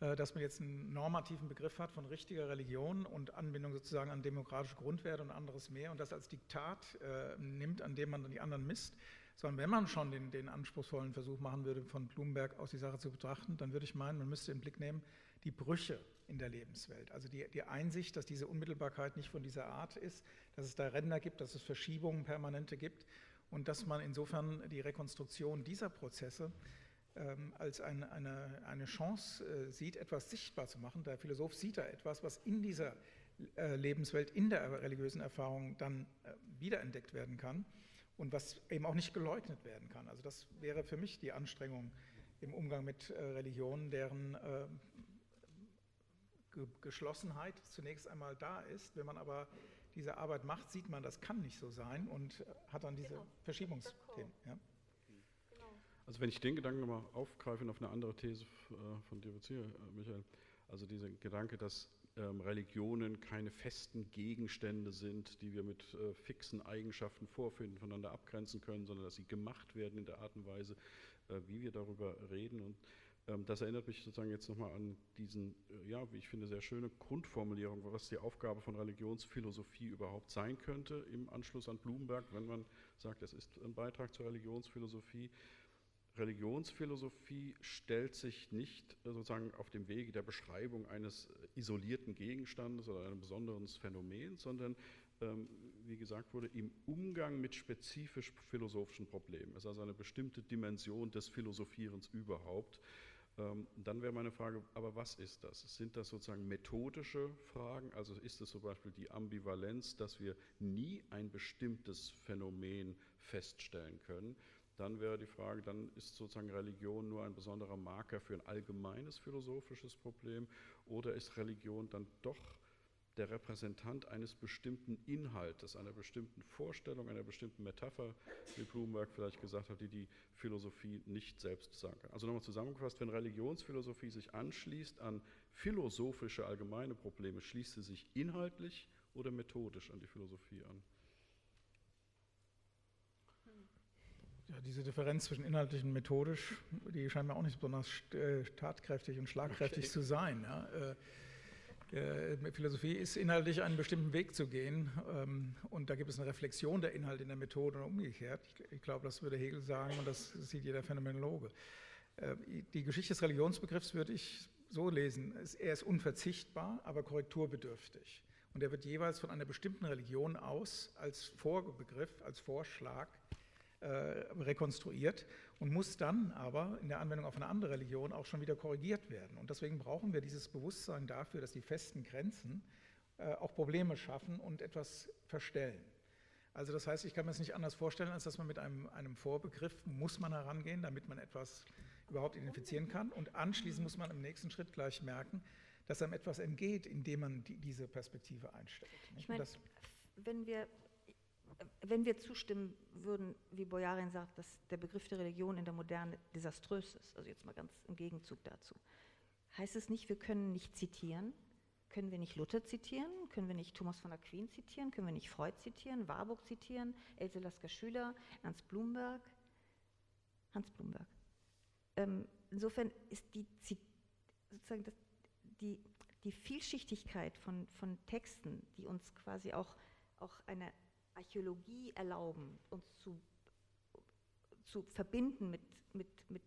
äh, dass man jetzt einen normativen Begriff hat von richtiger Religion und Anbindung sozusagen an demokratische Grundwerte und anderes mehr und das als Diktat äh, nimmt, an dem man dann die anderen misst, sondern wenn man schon den, den anspruchsvollen Versuch machen würde, von Blumenberg aus die Sache zu betrachten, dann würde ich meinen, man müsste im Blick nehmen, die Brüche in der Lebenswelt. Also die, die, Einsicht, dass diese Unmittelbarkeit nicht von dieser Art ist, dass es da Ränder gibt, dass es Verschiebungen permanente gibt und dass man insofern die Rekonstruktion dieser Prozesse ähm, als ein, eine, eine Chance äh, sieht, etwas sichtbar zu machen. Der Philosoph sieht da etwas, was in dieser äh, Lebenswelt, in der religiösen Erfahrung dann äh, wiederentdeckt werden kann und was eben auch nicht geleugnet werden kann. Also das wäre für mich die Anstrengung im Umgang mit äh, Religionen, deren äh, Geschlossenheit zunächst einmal da ist. Wenn man aber diese Arbeit macht, sieht man, das kann nicht so sein und hat dann diese genau. Verschiebungsthemen. Ja. Genau. Also wenn ich den Gedanken nochmal aufgreife und auf eine andere These äh, von dir beziehe, äh, Michael, also dieser Gedanke, dass ähm, Religionen keine festen Gegenstände sind, die wir mit äh, fixen Eigenschaften vorfinden, voneinander abgrenzen können, sondern dass sie gemacht werden in der Art und Weise, äh, wie wir darüber reden. Und das erinnert mich sozusagen jetzt nochmal an diesen, äh, ja, wie ich finde, sehr schöne Grundformulierung, was die Aufgabe von Religionsphilosophie überhaupt sein könnte im Anschluss an Blumenberg, wenn man sagt, es ist ein Beitrag zur Religionsphilosophie. Religionsphilosophie stellt sich nicht äh, sozusagen auf dem Wege der Beschreibung eines isolierten Gegenstandes oder eines besonderen Phänomens, sondern ähm, wie gesagt wurde, im Umgang mit spezifisch philosophischen Problemen. Es ist also eine bestimmte Dimension des Philosophierens überhaupt. Ähm, dann wäre meine Frage, aber was ist das? Sind das sozusagen methodische Fragen? Also ist es zum Beispiel die Ambivalenz, dass wir nie ein bestimmtes Phänomen feststellen können? Dann wäre die Frage, dann ist sozusagen Religion nur ein besonderer Marker für ein allgemeines philosophisches Problem oder ist Religion dann doch der Repräsentant eines bestimmten Inhaltes, einer bestimmten Vorstellung, einer bestimmten Metapher, wie Blumenberg vielleicht gesagt hat, die die Philosophie nicht selbst sagen kann. Also nochmal zusammengefasst, wenn Religionsphilosophie sich anschließt an philosophische allgemeine Probleme, schließt sie sich inhaltlich oder methodisch an die Philosophie an? Ja, diese Differenz zwischen inhaltlich und methodisch, die scheint mir auch nicht besonders äh, tatkräftig und schlagkräftig okay. zu sein. Ja. Äh, äh, Philosophie ist inhaltlich einen bestimmten Weg zu gehen ähm, und da gibt es eine Reflexion der Inhalte in der Methode und umgekehrt. Ich, glaube, das würde Hegel sagen und das sieht jeder Phänomenologe. Die Geschichte des Religionsbegriffs würde ich so lesen, er ist unverzichtbar, aber korrekturbedürftig. Und er wird jeweils von einer bestimmten Religion aus als Vorbegriff, als Vorschlag äh, rekonstruiert und muss dann aber in der Anwendung auf eine andere Religion auch schon wieder korrigiert werden. Und deswegen brauchen wir dieses Bewusstsein dafür, dass die festen Grenzen äh, auch Probleme schaffen und etwas verstellen. Also das heißt, ich kann mir es nicht anders vorstellen, als dass man mit einem, einem Vorbegriff muss man herangehen, damit man etwas überhaupt identifizieren kann. Und anschließend muss man im nächsten Schritt gleich merken, dass einem etwas entgeht, indem man die, diese Perspektive einstellt. Ich meine, wenn wir wenn wir zustimmen würden, wie Boyarin sagt, dass der Begriff der Religion in der Moderne desaströs ist, also jetzt mal ganz im Gegenzug dazu, heißt es nicht, wir können nicht zitieren? Können wir nicht Luther zitieren? Können wir nicht Thomas von Aquin zitieren? Können wir nicht Freud zitieren? Warburg zitieren? Else Lasker Schüler? Ernst Blumberg? Hans Blumberg. Ähm, insofern ist die, sozusagen das, die, die Vielschichtigkeit von, von Texten, die uns quasi auch, auch eine Archäologie erlauben, uns zu, zu verbinden mit, mit, mit,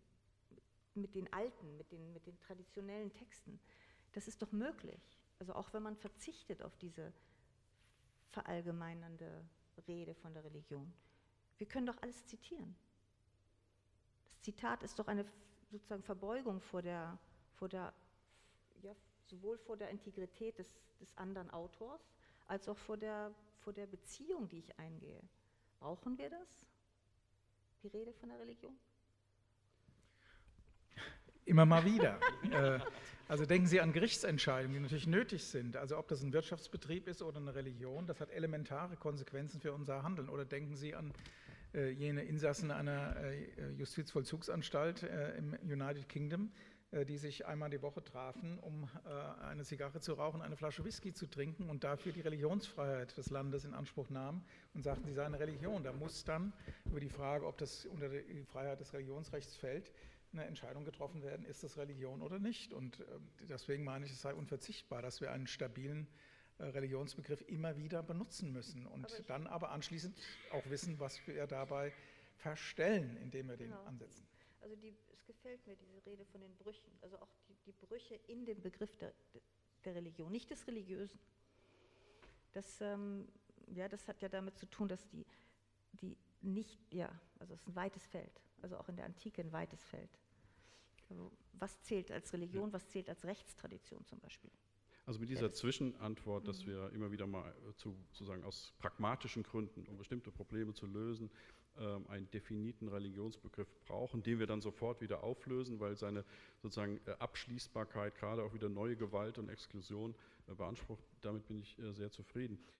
mit den alten, mit den, mit den traditionellen Texten. Das ist doch möglich. Also auch wenn man verzichtet auf diese verallgemeinernde Rede von der Religion. Wir können doch alles zitieren. Das Zitat ist doch eine sozusagen Verbeugung vor der, vor der ja, sowohl vor der Integrität des, des anderen Autors als auch vor der vor der Beziehung, die ich eingehe. Brauchen wir das? Die Rede von der Religion? Immer mal wieder. [laughs] Äh, also denken Sie an Gerichtsentscheidungen, die natürlich nötig sind. Also ob das ein Wirtschaftsbetrieb ist oder eine Religion, das hat elementare Konsequenzen für unser Handeln. Oder denken Sie an äh, jene Insassen einer äh, Justizvollzugsanstalt im United Kingdom, die sich einmal die Woche trafen, um äh, eine Zigarre zu rauchen, eine Flasche Whisky zu trinken und dafür die Religionsfreiheit des Landes in Anspruch nahmen und sagten, sie sei eine Religion. Da muss dann über die Frage, ob das unter die Freiheit des Religionsrechts fällt, eine Entscheidung getroffen werden, ist das Religion oder nicht. Und äh, deswegen meine ich, es sei unverzichtbar, dass wir einen stabilen Religionsbegriff immer wieder benutzen müssen und aber dann aber anschließend auch wissen, was wir dabei verstellen, indem wir genau. den ansetzen. Also die gefällt mir diese Rede von den Brüchen, also auch die, die Brüche in dem Begriff der, der Religion, nicht des Religiösen. Das, ähm, ja, das hat ja damit zu tun, dass die, die nicht, ja, also es ist ein weites Feld, also auch in der Antike ein weites Feld. Also was zählt als Religion, ja. was zählt als Rechtstradition zum Beispiel? Also mit dieser Zwischenantwort, dass mhm. wir immer wieder mal zu, sozusagen aus pragmatischen Gründen, um bestimmte Probleme zu lösen, einen definiten Religionsbegriff brauchen, den wir dann sofort wieder auflösen, weil seine sozusagen äh, Abschließbarkeit gerade auch wieder neue Gewalt und Exklusion äh, beansprucht. Damit bin ich äh, sehr zufrieden.